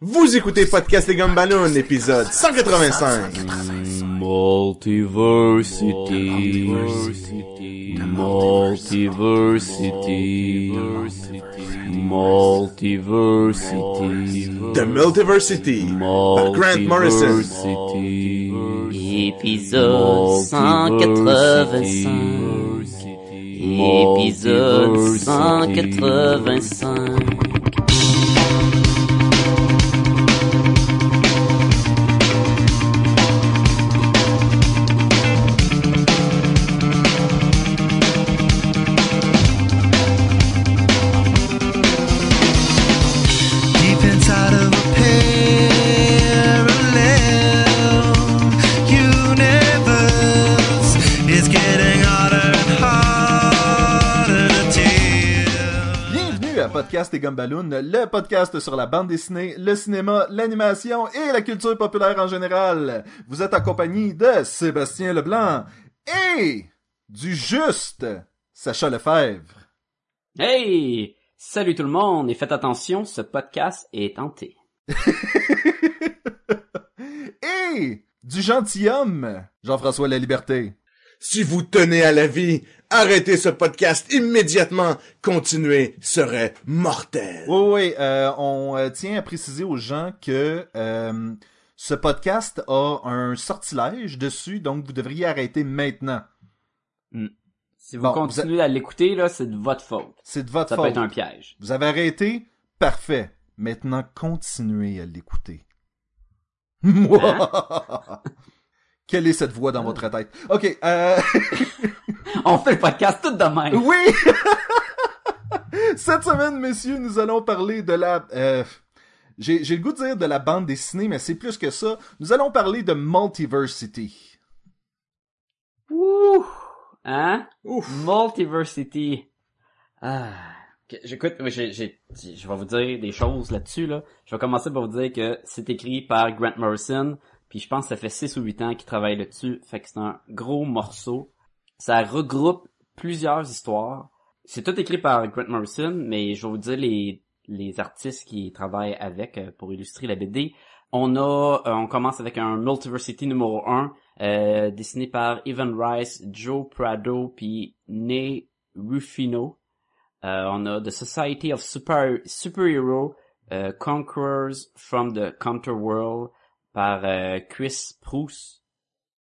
Vous écoutez Podcast Les Gumballoon, épisode 185. Multiversity. Multiversity. Multiversity. The Multiversity par Grant Morrison. Épisode 185. Épisode 185. Gumballoon, le podcast sur la bande dessinée, le cinéma, l'animation et la culture populaire en général. Vous êtes en compagnie de Sébastien Leblanc et du juste Sacha Lefebvre. Hey! Salut tout le monde et faites attention, ce podcast est tenté. Et du gentilhomme Jean-François La Liberté. Si vous tenez à la vie, arrêtez ce podcast immédiatement. Continuer serait mortel. Oui, oui, euh, on euh, tient à préciser aux gens que euh, ce podcast a un sortilège dessus, donc vous devriez arrêter maintenant. Si vous Bon, continuez à l'écouter, là, c'est de votre faute. C'est de votre Ça faute. peut être un piège. Vous avez arrêté? Parfait. Maintenant, continuez à l'écouter. Moi! Quelle est cette voix dans votre tête? Ok, euh... On fait le podcast tout de même. oui! cette semaine, messieurs, nous allons parler de la... euh, J'ai j'ai le goût de dire de la bande dessinée, mais c'est plus que ça. Nous allons parler de Multiversity. Ouh! Hein? Ouf. Multiversity. Ah. J'écoute, moi, j'ai, j'ai, je vais vous dire des choses là-dessus, là. Je vais commencer par vous dire que c'est écrit par Grant Morrison, puis je pense que ça fait 6 ou 8 ans qu'il travaille là-dessus, fait que c'est un gros morceau. Ça regroupe plusieurs histoires. C'est tout écrit par Grant Morrison, mais je vais vous dire les, les artistes qui travaillent avec euh, pour illustrer la BD. On a, euh, on commence avec un Multiversity numéro 1, euh, dessiné par Evan Rice, Joe Prado, puis Ney Rufino. On a The Society of Super Superhero euh, Conquerors from the Counterworld par euh, Chris Proust,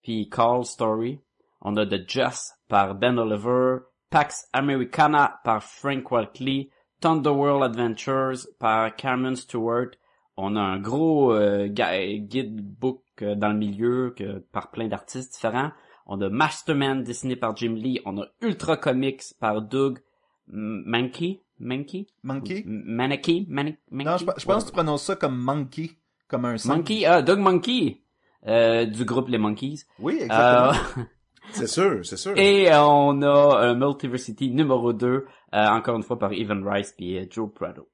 puis Carl Story. On a The Just par Ben Oliver, Pax Americana par Frank Walkley, Thunderworld Adventures par Cameron Stewart. On a un gros euh, guide book euh, dans le milieu que, par plein d'artistes différents. On a Masterman dessiné par Jim Lee. On a Ultra Comics par Doug Mankey? Mankey? Monkey? M- Maneki? Mani- Mankey? Non, je, je pense que tu prononces ça comme Monkey, comme un singe. Monkey, ah, Doug Monkey, euh, du groupe Les Monkeys. Oui, exactement. Euh, C'est sûr, c'est sûr. et euh, on a euh, Multiversity numéro 2, euh, encore une fois par Evan Rice et euh, Joe Prado.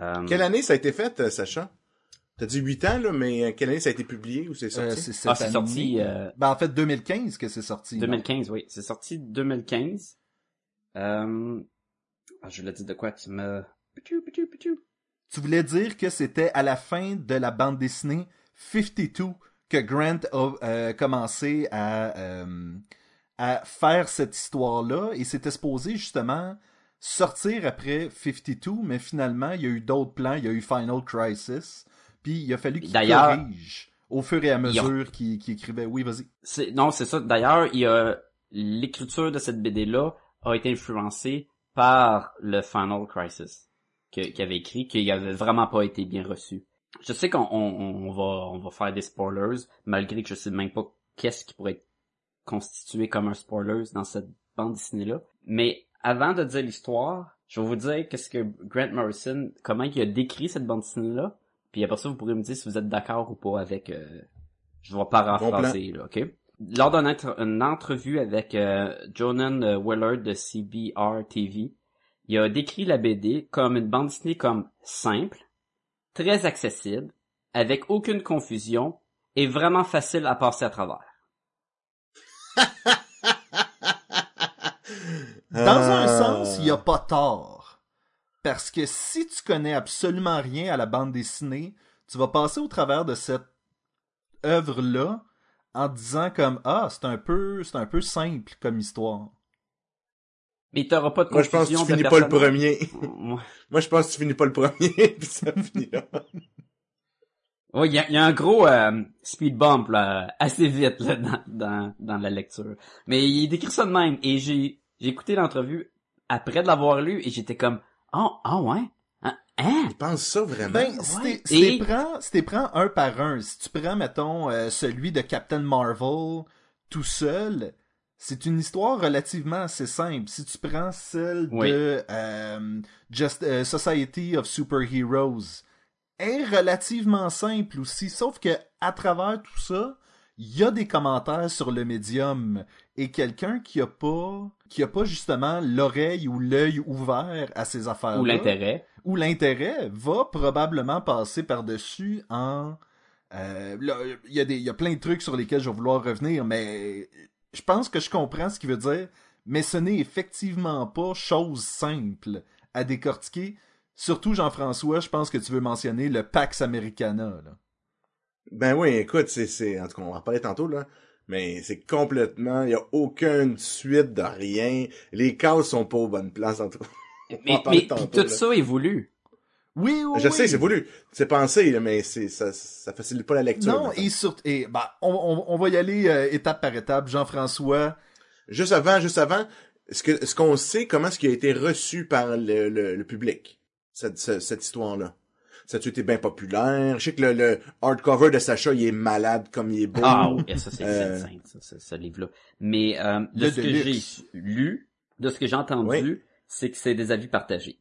Euh, Quelle année ça a été fait, euh, Sacha? T'as dit 8 ans, là, mais euh, quelle année ça a été publié ou c'est Euh, sorti? c'est Ah, c'est sorti, euh, Ben, en fait, 2015 que c'est sorti. non? 2015, oui. C'est sorti 2015. Euh... Ah, je l'ai dit de quoi? Tu me... Tu voulais dire que c'était à la fin de la bande dessinée 52 que Grant a euh, commencé à, euh, à faire cette histoire-là et c'était supposé justement sortir après 52, mais finalement, il y a eu d'autres plans, il y a eu Final Crisis, puis il a fallu qu'il corrige au fur et à a- mesure qu'il écrivait. Oui, vas-y. Non, c'est ça. D'ailleurs, il y a... L'écriture de cette BD-là a été influencée par le Final Crisis que- qu'il avait écrit, qu'il avait vraiment pas été bien reçu. Je sais qu'on on, on va, on va faire des spoilers, malgré que je sais même pas qu'est-ce qui pourrait être constitué comme un spoiler dans cette bande dessinée-là. Mais avant de dire l'histoire, je vais vous dire qu'est-ce que Grant Morrison, comment il a décrit cette bande dessinée-là, puis après ça, vous pourrez me dire si vous êtes d'accord ou pas avec... euh, je vais paraphraser, là, ok? Lors d'une entre- une entrevue avec euh, Jonan euh, Willard de CBR TV, il a décrit la BD comme une bande dessinée comme simple, très accessible, avec aucune confusion et vraiment facile à passer à travers. Dans un Ah. sens, il y a pas tort. Parce que si tu connais absolument rien à la bande dessinée, tu vas passer au travers de cette œuvre-là en te disant comme ah c'est un peu c'est un peu simple comme histoire. Mais t'auras pas de Moi, je pense que tu finis pas le premier. Moi, je pense que tu finis pas le premier, puis ça finit là. Ouais, il y a, il y a un gros euh, speed bump là, assez vite là, dans, dans, dans la lecture. Mais il décrit ça de même. Et j'ai j'ai écouté l'entrevue après de l'avoir lu et j'étais comme oh ah ouais? Hein, hein? Je pense ça vraiment. Ben, si Ouais. t'es si t'es Et- prends, si prends un par un, si tu prends, mettons, euh, celui de Captain Marvel tout seul, c'est une histoire relativement assez simple. Si tu prends celle Oui. de euh, Just, euh, Society of Superheroes, est relativement simple aussi, sauf que à travers tout ça, il y a des commentaires sur le médium et quelqu'un qui a pas qui a pas justement l'oreille ou l'œil ouvert à ces affaires Ou l'intérêt. où l'intérêt va probablement passer par-dessus en... euh, il y, a des- il y a plein de trucs sur lesquels je vais vouloir revenir, mais je pense que je comprends ce qu'il veut dire, mais ce n'est effectivement pas chose simple à décortiquer. Surtout, Jean-François, je pense que tu veux mentionner le Pax Americana. Là. Ben oui, écoute, c'est, c'est, en tout cas, on va en parler tantôt, là. Mais c'est complètement, il y a aucune suite de rien. Les cases sont pas aux bonnes places, en tout cas. Mais, mais tantôt, tout là. ça est voulu. Oui, oui, Je oui. sais, c'est voulu. C'est pensé, là, mais c'est, ça, ça facilite pas la lecture. Non, et surtout... Et, bah, on, on, on va y aller euh, étape par étape. Jean-François, Juste avant, juste avant, est-ce que, est-ce qu'on sait comment est-ce qui a été reçu par le, le, le public, cette, ce- cette histoire-là? Ça a été bien populaire? Je sais que le, le hardcover de Sacha, il est malade comme il est beau. Ah oui, ça c'est Euh, insane, ça, ce, ce livre-là. Mais euh, de Le ce que j'ai lu, de ce que j'ai entendu, Oui. c'est que c'est des avis partagés.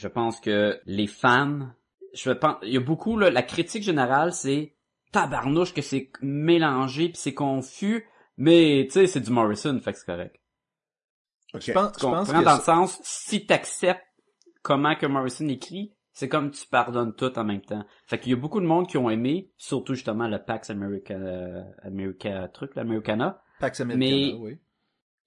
Je pense que les fans, je pense, il y a beaucoup là, la critique générale, c'est tabarnouche que c'est mélangé puis c'est confus, mais tu sais c'est du Morrison, fait que c'est correct. Ok. je pense, Tu je pense dans le sens, si t'acceptes comment que Morrison écrit, c'est comme tu pardonnes tout en même temps. Fait qu'il y a beaucoup de monde qui ont aimé, surtout justement le Pax America, America truc, l'Americana. Pax Americana, mais- oui.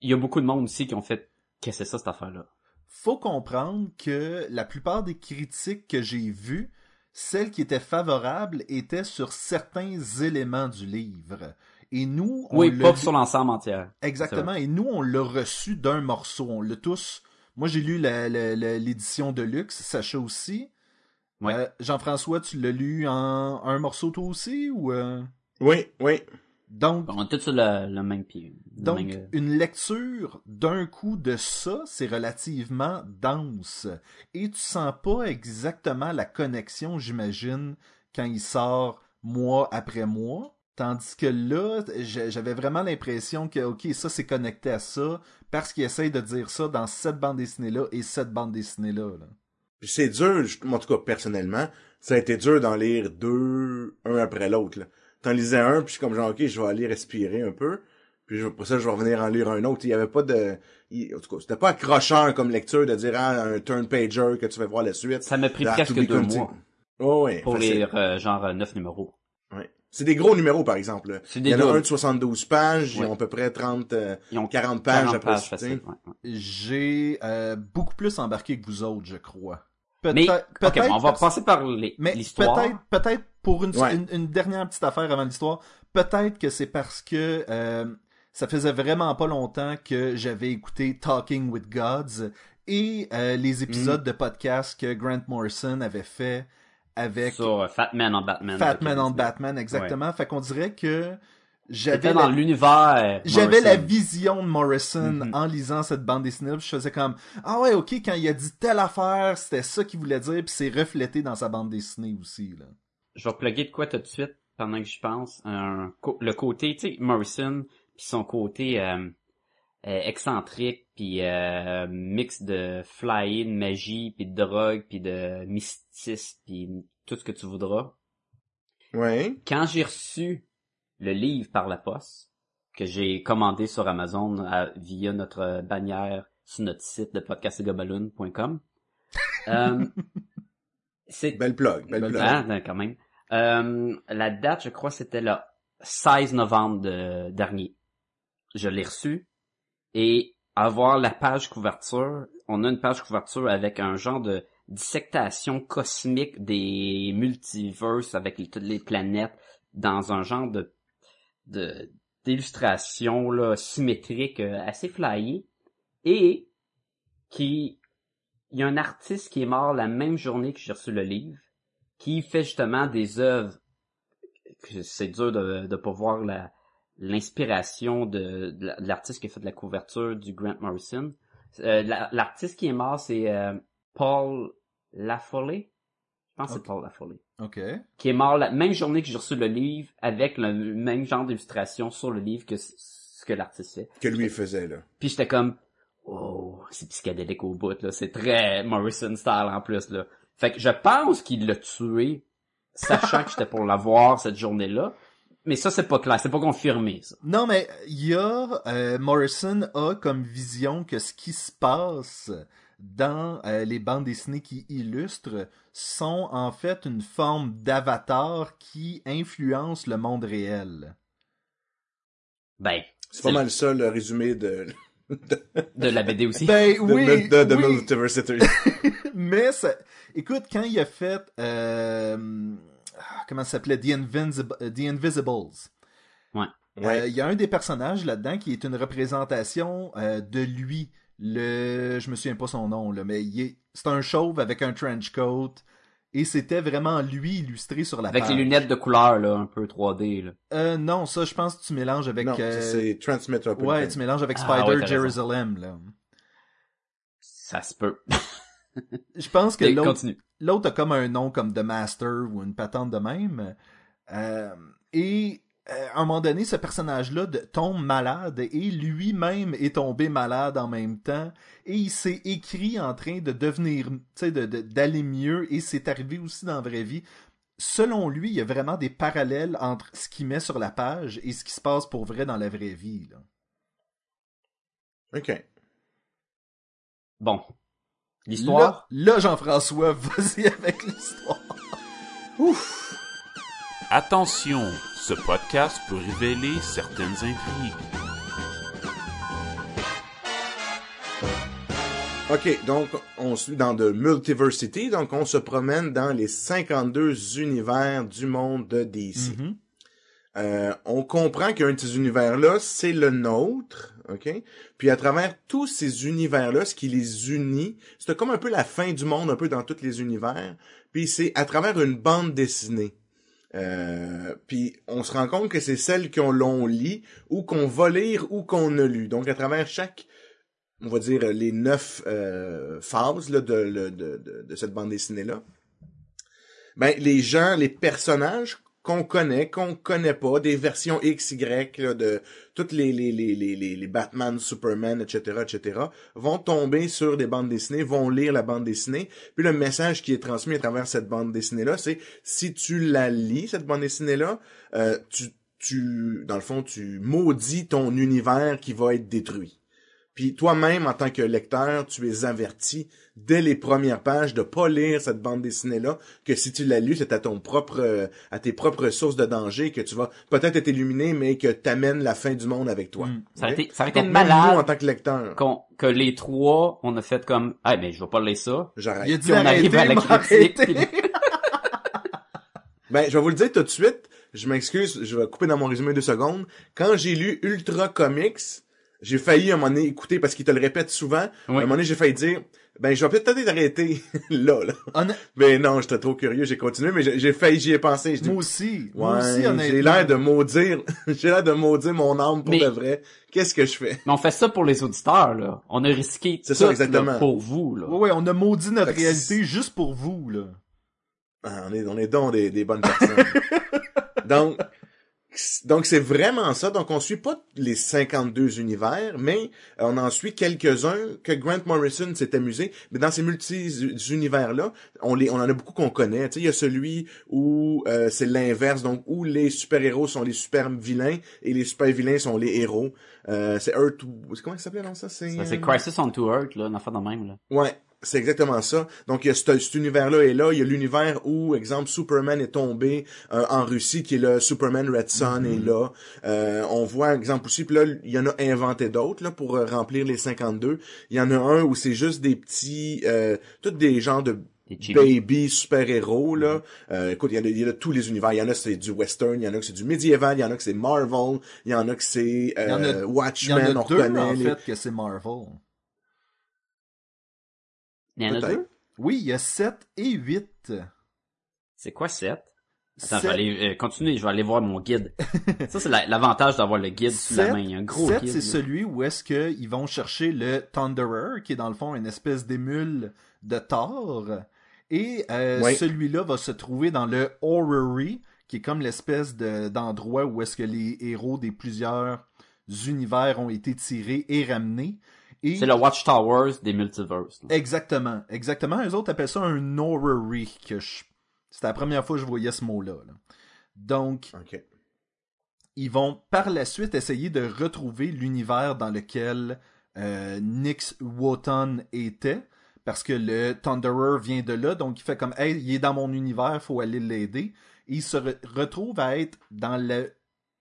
Il y a beaucoup de monde aussi qui ont fait, qu'est-ce que c'est ça cette affaire-là? Faut comprendre que la plupart des critiques que j'ai vues, celles qui étaient favorables étaient sur certains éléments du livre. Et nous, on Oui, l'a pas vu- sur l'ensemble entière. Exactement. Et nous, on l'a reçu d'un morceau. On l'a tous. Moi, j'ai lu l'édition de luxe, Sacha aussi. Ouais. Euh, Jean-François, tu l'as lu en un morceau toi aussi ou euh? Oui, oui. Donc, On est tous sur le, le même pied. le donc même, une lecture d'un coup de ça, c'est relativement dense. Et tu sens pas exactement la connexion, j'imagine, quand il sort mois après mois. Tandis que là, j'avais vraiment l'impression que, ok, ça c'est connecté à ça, parce qu'il essaye de dire ça dans cette bande dessinée-là et cette bande dessinée-là. là. Puis c'est dur, en tout cas, personnellement, ça a été dur d'en lire deux, un après l'autre, là. T'en lisais un, puis je suis comme genre, ok, je vais aller respirer un peu. Puis je- pour ça, je vais revenir en lire un autre. Il y avait pas de, il- en tout cas, c'était pas accrocheur comme lecture de dire, ah, un turn pager que tu vas voir la suite. Ça m'a pris presque deux mois Oh, ouais. pour facile. lire euh, genre euh, neuf numéros. Ouais. C'est des gros numéros, par exemple. Il y en a un de 72 pages, ils ont à peu près 30, euh, Ils ont 40 pages 40 après pages ça, tu sais. facile. ouais, ouais. J'ai euh, beaucoup plus embarqué que vous autres, je crois. Mais, Peut-être, ok, peut-être bon, on va passer par l'histoire. peut-être, peut-être pour une, Ouais. une, une dernière petite affaire avant l'histoire, peut-être que c'est parce que euh, ça faisait vraiment pas longtemps que j'avais écouté Talking with Gods et euh, les épisodes Mm. de podcast que Grant Morrison avait fait avec Sur euh, Fat Man en Batman. Fat Man on. Batman, exactement. Fait qu'on dirait que j'avais dans la- l'univers. j'avais la vision de Morrison Mhm. en lisant cette bande dessinée puis je faisais comme ah ouais ok quand il a dit telle affaire c'était ça qu'il voulait dire puis c'est reflété dans sa bande dessinée aussi là. Je vais plugger de quoi tout de suite pendant que j'y pense. Un, le côté, tu sais, Morrison, puis son côté euh, euh, excentrique, puis euh, mix de flying, de magie, puis de drogue, puis de mysticisme, puis tout ce que tu voudras. Ouais. Quand j'ai reçu le livre par la poste, que j'ai commandé sur Amazon à- via notre bannière sur notre site de podcastgabaloon.com, euh, c'est Belle plug, belle plug. ah, ben, quand même. Euh, la date, je crois, c'était le 16 novembre de- dernier. Je l'ai reçu. Et avoir la page couverture, on a une page couverture avec un genre de dissectation cosmique des multiverses avec les- toutes les planètes dans un genre de de d'illustration là symétrique euh, assez flyé et qui il y a un artiste qui est mort la même journée que j'ai reçu le livre qui fait justement des œuvres que c'est dur de de pas voir la l'inspiration de, de la- de l'artiste qui a fait de la couverture du Grant Morrison. Euh, la- l'artiste qui est mort c'est euh, Paul Lafoley. Je pense que c'est. Paul Lafoley OK. qui est mort la même journée que j'ai reçu le livre avec le même genre d'illustration sur le livre que ce que l'artiste fait. Que lui faisait, là. Puis j'étais comme oh, c'est psychédélique au bout là, c'est très Morrison style en plus là. Fait que je pense qu'il l'a tué sachant que j'étais pour l'avoir cette journée-là. Mais ça c'est pas clair, c'est pas confirmé ça. Non, mais il y a... euh, Morrison a comme vision que ce qui se passe dans euh, les bandes dessinées qui illustrent sont en fait une forme d'avatar qui influence le monde réel. Ben, C'est pas mal ça, le résumé de, de la BD aussi. Ben de, oui, de, de oui. Multiversity. mais ça... écoute, quand il a fait... euh, ah, Comment ça s'appelait? The, Invincible- euh, The Invisibles. Ouais. Euh, Ouais. Il y a un des personnages là-dedans qui est une représentation euh, de lui. Le, je me souviens pas son nom là, mais il est, c'est un chauve avec un trench coat et c'était vraiment lui illustré sur la Avec page. les lunettes de couleur là, un peu 3D là. Euh, non, ça je pense que tu mélanges avec. non, euh, c'est Transmetropolitan. ouais, tu mélanges avec Ah, Spider ouais. Jerusalem là. Ça se peut. Je pense que l'autre, continue. l'autre a comme un nom comme The Master ou une patente de même. Euh, et à un moment donné, ce personnage-là tombe malade et lui-même est tombé malade en même temps. Et il s'est écrit en train de devenir, tu sais, de, de- d'aller mieux. Et c'est arrivé aussi dans la vraie vie. Selon lui, il y a vraiment des parallèles entre ce qu'il met sur la page et ce qui se passe pour vrai dans la vraie vie. là. OK. Bon. L'histoire? Là, là, Jean-François, vas-y avec l'histoire. Attention, ce podcast peut révéler certaines intrigues. OK, donc on suit dans de Multiversity, donc on se promène dans les 52 univers du monde de DC. Mhm. Euh, on comprend qu'un de ces univers-là, c'est le nôtre, OK? Puis à travers tous ces univers-là, ce qui les unit, c'est comme un peu la fin du monde, un peu dans tous les univers. Puis c'est à travers une bande dessinée. Euh, puis on se rend compte que c'est celle qu'on l'on lit, ou qu'on va lire, ou qu'on a lu. Donc à travers chaque, on va dire, les neuf euh, phases là, de, de, de, de cette bande dessinée-là, ben les gens, les personnages qu'on connaît, qu'on connaît pas, des versions X, Y là, de toutes les, les, les, les, les, les Batman, Superman, etc., etc., vont tomber sur des bandes dessinées, vont lire la bande dessinée, puis le message qui est transmis à travers cette bande dessinée-là, c'est si tu la lis, cette bande dessinée-là, euh, tu, tu, dans le fond, tu maudis ton univers qui va être détruit. Puis toi-même, en tant que lecteur, tu es averti dès les premières pages de pas lire cette bande dessinée-là, que si tu l'as lu, c'est à ton propre, euh, à tes propres sources de danger que tu vas peut-être être illuminé, mais que t'amènes la fin du monde avec toi. Mm. Ça aurait Ok? été, ça aurait été Donc, malade nous, en tant que lecteur, qu'on- que les trois, on a fait comme, ah, mais je vais pas lire ça. j'arrête. Il a dit Puis on arrive à la critique. Ben, je vais vous le dire tout de suite. Je m'excuse, je vais couper dans mon résumé deux secondes. Quand j'ai lu Ultra Comics, j'ai failli à un moment donné écouter parce qu'il te le répète souvent. Oui. À un moment donné, j'ai failli dire, ben, je vais peut-être arrêter là, là. Honn- Ben non, j'étais trop curieux, j'ai continué, mais j'ai failli, j'y ai pensé. Moi aussi. Moi aussi, honnêtement. j'ai l'air de maudire, j'ai l'air de maudire mon âme pour Mais- de vrai. Qu'est-ce que je fais? Mais on fait ça pour les auditeurs, là. On a risqué C'est tout, ça, là, exactement. pour vous, là. Ouais, ouais, on a maudit notre réalité juste pour vous, là. Ah, on est, on est donc des, des bonnes personnes. donc, donc c'est vraiment ça. Donc on suit pas les 52 univers, mais euh, on en suit quelques-uns que Grant Morrison s'est amusé. Mais dans ces multi-univers là, on les, on en a beaucoup qu'on connaît. Tu sais, il y a celui où euh, c'est l'inverse, donc où les super-héros sont les super vilains et les super vilains sont les héros. Euh, c'est Earth, comment ça s'appelait dans ça? C'est euh, Crisis on to Earth, là, une affaire de même, là. Ouais, c'est exactement ça. Donc il y a cet, cet univers-là et là, il y a l'univers où, exemple, Superman est tombé euh, en Russie, qui est le Superman Red Sun est là. Euh, on voit, exemple aussi, puis là, il y en a inventé d'autres là pour euh, remplir les 52. Il y en a un où c'est juste des petits, euh, toutes des genres de baby super-héros, là. Euh, écoute, il y, en a, il y a tous les univers. Il y en a c'est du western, il y en a que c'est du médiéval, il y en a que c'est Marvel, il y en a que c'est Il euh, Il y en Watchmen, a on deux, reconnaît. en les- fait, que c'est Marvel. Il y en a deux? Oui, il y a 7 et 8. C'est quoi 7? Attends, je vais aller euh, continuer, je vais aller voir mon guide. ça, c'est la- l'avantage d'avoir le guide sous la main. Il y a un gros sept, guide. c'est là. celui où est-ce qu'ils vont chercher le Thunderer, qui est dans le fond une espèce d'émule de Thor. Et euh, Oui. celui-là va se trouver dans le Orrery, qui est comme l'espèce de- d'endroit où est-ce que les héros des plusieurs univers ont été tirés et ramenés. Et C'est le Watchtowers des multiverses. là. Exactement, exactement. Eux autres appellent ça un que je... C'était la première fois que je voyais ce mot-là. là. Donc, ils vont par la suite essayer de retrouver l'univers dans lequel euh, Nyx Wotan était, parce que le Thunderer vient de là, donc il fait comme hey, il est dans mon univers, faut aller l'aider. Et il se re- retrouve à être dans le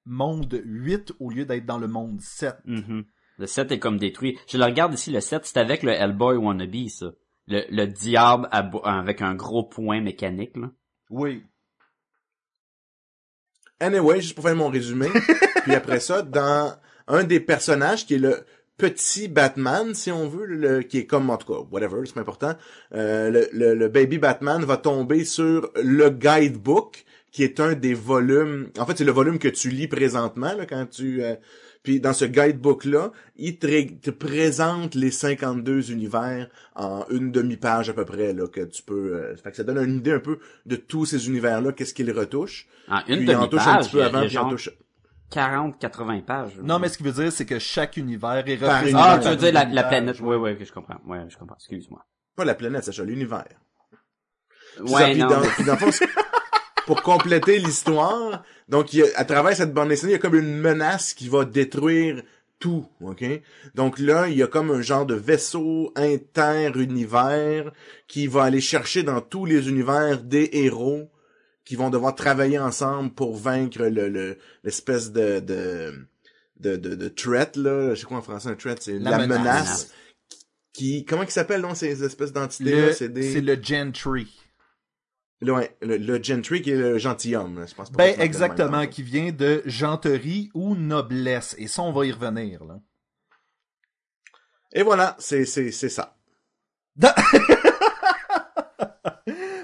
monde 8 au lieu d'être dans le monde 7. Mhm. Le 7 est comme détruit. Je le regarde ici, le 7, c'est avec le Hellboy wannabe, ça. Le, le diable avec un gros point mécanique, là. Oui. Anyway, juste pour faire mon résumé. puis après ça, dans un des personnages qui est le petit Batman, si on veut, le, qui est comme, en tout cas, whatever, c'est pas important, euh, le, le, le baby Batman va tomber sur le guidebook, qui est un des volumes, en fait, c'est le volume que tu lis présentement, là, quand tu... euh, puis dans ce guidebook-là, il te, ré- te présente les 52 univers en une demi-page à peu près, là, que tu peux... euh, fait que ça donne une idée un peu de tous ces univers-là, qu'est-ce qu'ils retouchent. En une Puis il en touche un demi-page, petit peu avant, il en genre touche... 40-80 pages. Non, mais ce qui veut dire, c'est que chaque univers est représenté. Ah, tu veux dire la, planète. ouais. Oui, oui, que je comprends. Oui, je comprends. Excuse-moi. Pas la planète, Sacha, l'univers. Puis ça, Ouais, puis dans, puis dans c'est- pour compléter l'histoire, donc il y a, à travers cette bande dessinée, il y a comme une menace qui va détruire tout, ok? Donc là, il y a comme un genre de vaisseau inter-univers qui va aller chercher dans tous les univers des héros qui vont devoir travailler ensemble pour vaincre le le- l'espèce de de, de de de threat là, je sais quoi en français un threat, c'est La la, menace. menace. qui comment ils s'appellent non ces espèces d'entités c'est des C'est le Gentry. Le, le, le Gentry qui est le gentilhomme, je pense pas Ben, exactement, qui vient de genterie ou noblesse. Et ça, on va y revenir, là. Et voilà, c'est, c'est, c'est ça.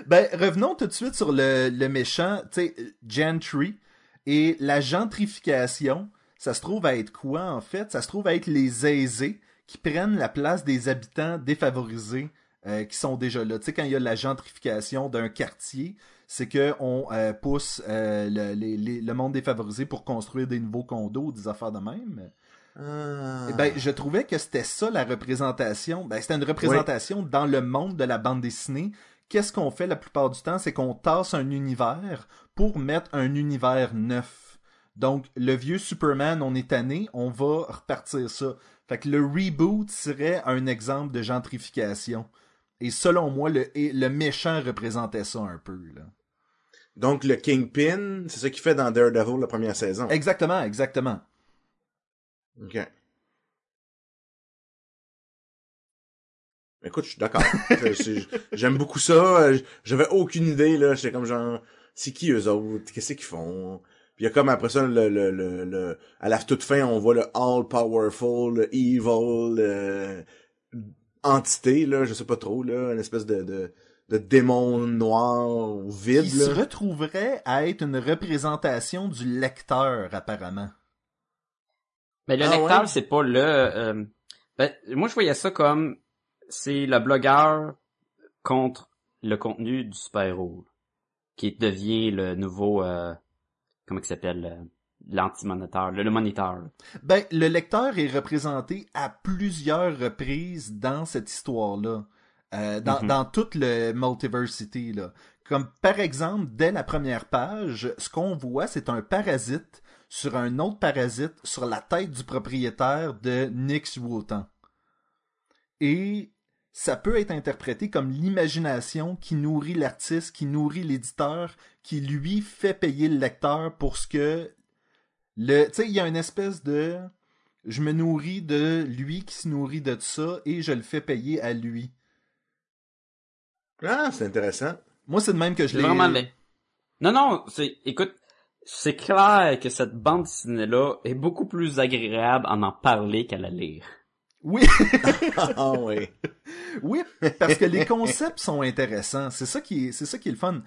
Ben, revenons tout de suite sur le, le méchant, tu sais, Gentry. Et la gentrification, ça se trouve à être quoi, en fait? Ça se trouve à être les aisés qui prennent la place des habitants défavorisés euh, qui sont déjà là. Tu sais, quand il y a la gentrification d'un quartier, c'est que on euh, pousse euh, le, les- les- le monde défavorisé pour construire des nouveaux condos, des affaires de même. Ah. Eh Ben, je trouvais que c'était ça la représentation. Ben, c'était une représentation dans le monde de la bande dessinée. Qu'est-ce qu'on fait la plupart du temps? C'est qu'on tasse un univers pour mettre un univers neuf. Donc, le vieux Superman, on est tanné, on va repartir ça. Fait que le reboot serait un exemple de gentrification. Et selon moi, le, le méchant représentait ça un peu. Là. Donc, le Kingpin, c'est ça qu'il fait dans Daredevil la première saison. Exactement, exactement. OK. Écoute, je suis d'accord. J'aime beaucoup ça. J'avais aucune idée, là. J'étais comme genre, c'est qui eux autres? Qu'est-ce qu'ils font? Puis il y a comme après ça, le, le, le, le- à la toute fin, on voit le all-powerful, le evil, euh, entité, là, je sais pas trop, là, une espèce de, de, de démon noir vide, Qui se là. retrouverait à être une représentation du lecteur, apparemment. Mais le Ah lecteur, ouais? c'est pas le... euh, ben, moi, je voyais ça comme... C'est le blogueur contre le contenu du super-héros. Qui devient le nouveau... euh, comment il s'appelle? L'anti-moniteur. Le, le moniteur. Ben, le lecteur est représenté à plusieurs reprises dans cette histoire-là. Euh, dans, Mhm. dans toute le Multiversity, là. Comme par exemple, dès la première page, ce qu'on voit, c'est un parasite sur un autre parasite sur la tête du propriétaire de Nyx Wotan. Et ça peut être interprété comme l'imagination qui nourrit l'artiste, qui nourrit l'éditeur, qui lui fait payer le lecteur pour ce que le tu sais il y a une espèce de je me nourris de lui qui se nourrit de ça et je le fais payer à lui. Ah, c'est intéressant. Moi, c'est de même que je l'ai... vraiment laid. Non, non, c'est, écoute, c'est clair que cette bande dessinée-là est beaucoup plus agréable à en parler qu'à la lire. Oui, Ah oui. oui, parce que les concepts sont intéressants. C'est ça qui est, c'est ça qui est le fun.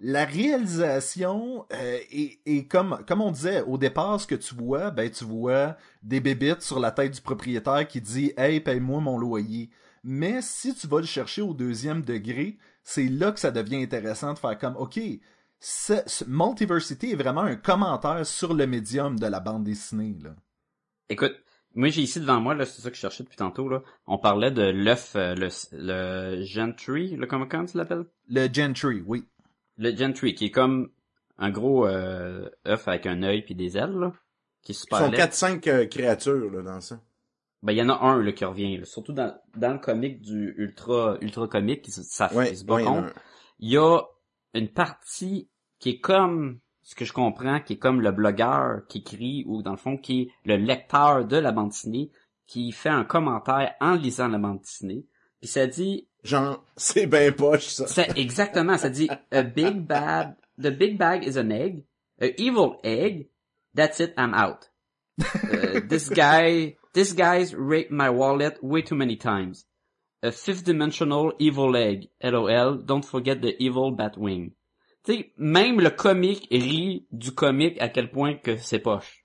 La réalisation euh, est, est comme, comme on disait au départ, ce que tu vois, ben tu vois des bébites sur la tête du propriétaire qui dit Hey, paye-moi mon loyer. Mais si tu vas le chercher au deuxième degré, c'est là que ça devient intéressant de faire comme OK, ce, ce- Multiversity est vraiment un commentaire sur le médium de la bande dessinée. Là. Écoute, moi j'ai ici devant moi, là, c'est ça que je cherchais depuis tantôt, là. On parlait de l'œuf, euh, le, le Gentry, le, comment, comment tu l'appelles? Le Gentry, oui. Le Gentry, qui est comme un gros euh, œuf avec un œil puis des ailes, là. Qui est Ils super sont laid. 4-5 euh, créatures là, dans ça. Ben, il y en a un, là, qui revient, là. Surtout dans, dans le comic du Ultra, Ultra Comic, qui ça Ouais, il se bat ouais, il y a il y a une partie qui est comme ce que je comprends, qui est comme le blogueur qui écrit ou dans le fond qui est le lecteur de la bande dessinée qui fait un commentaire en lisant la bande dessinée. Puis ça dit, Genre, c'est ben poche, ça. c'est exactement, ça dit a big bad, the big bag is an egg, a evil egg, that's it, I'm out. Uh, this guy, this guy's raped my wallet way too many times. A fifth dimensional evil egg. LOL. Don't forget the evil Batwing. Tu sais, même le comique rit du comique à quel point que c'est poche.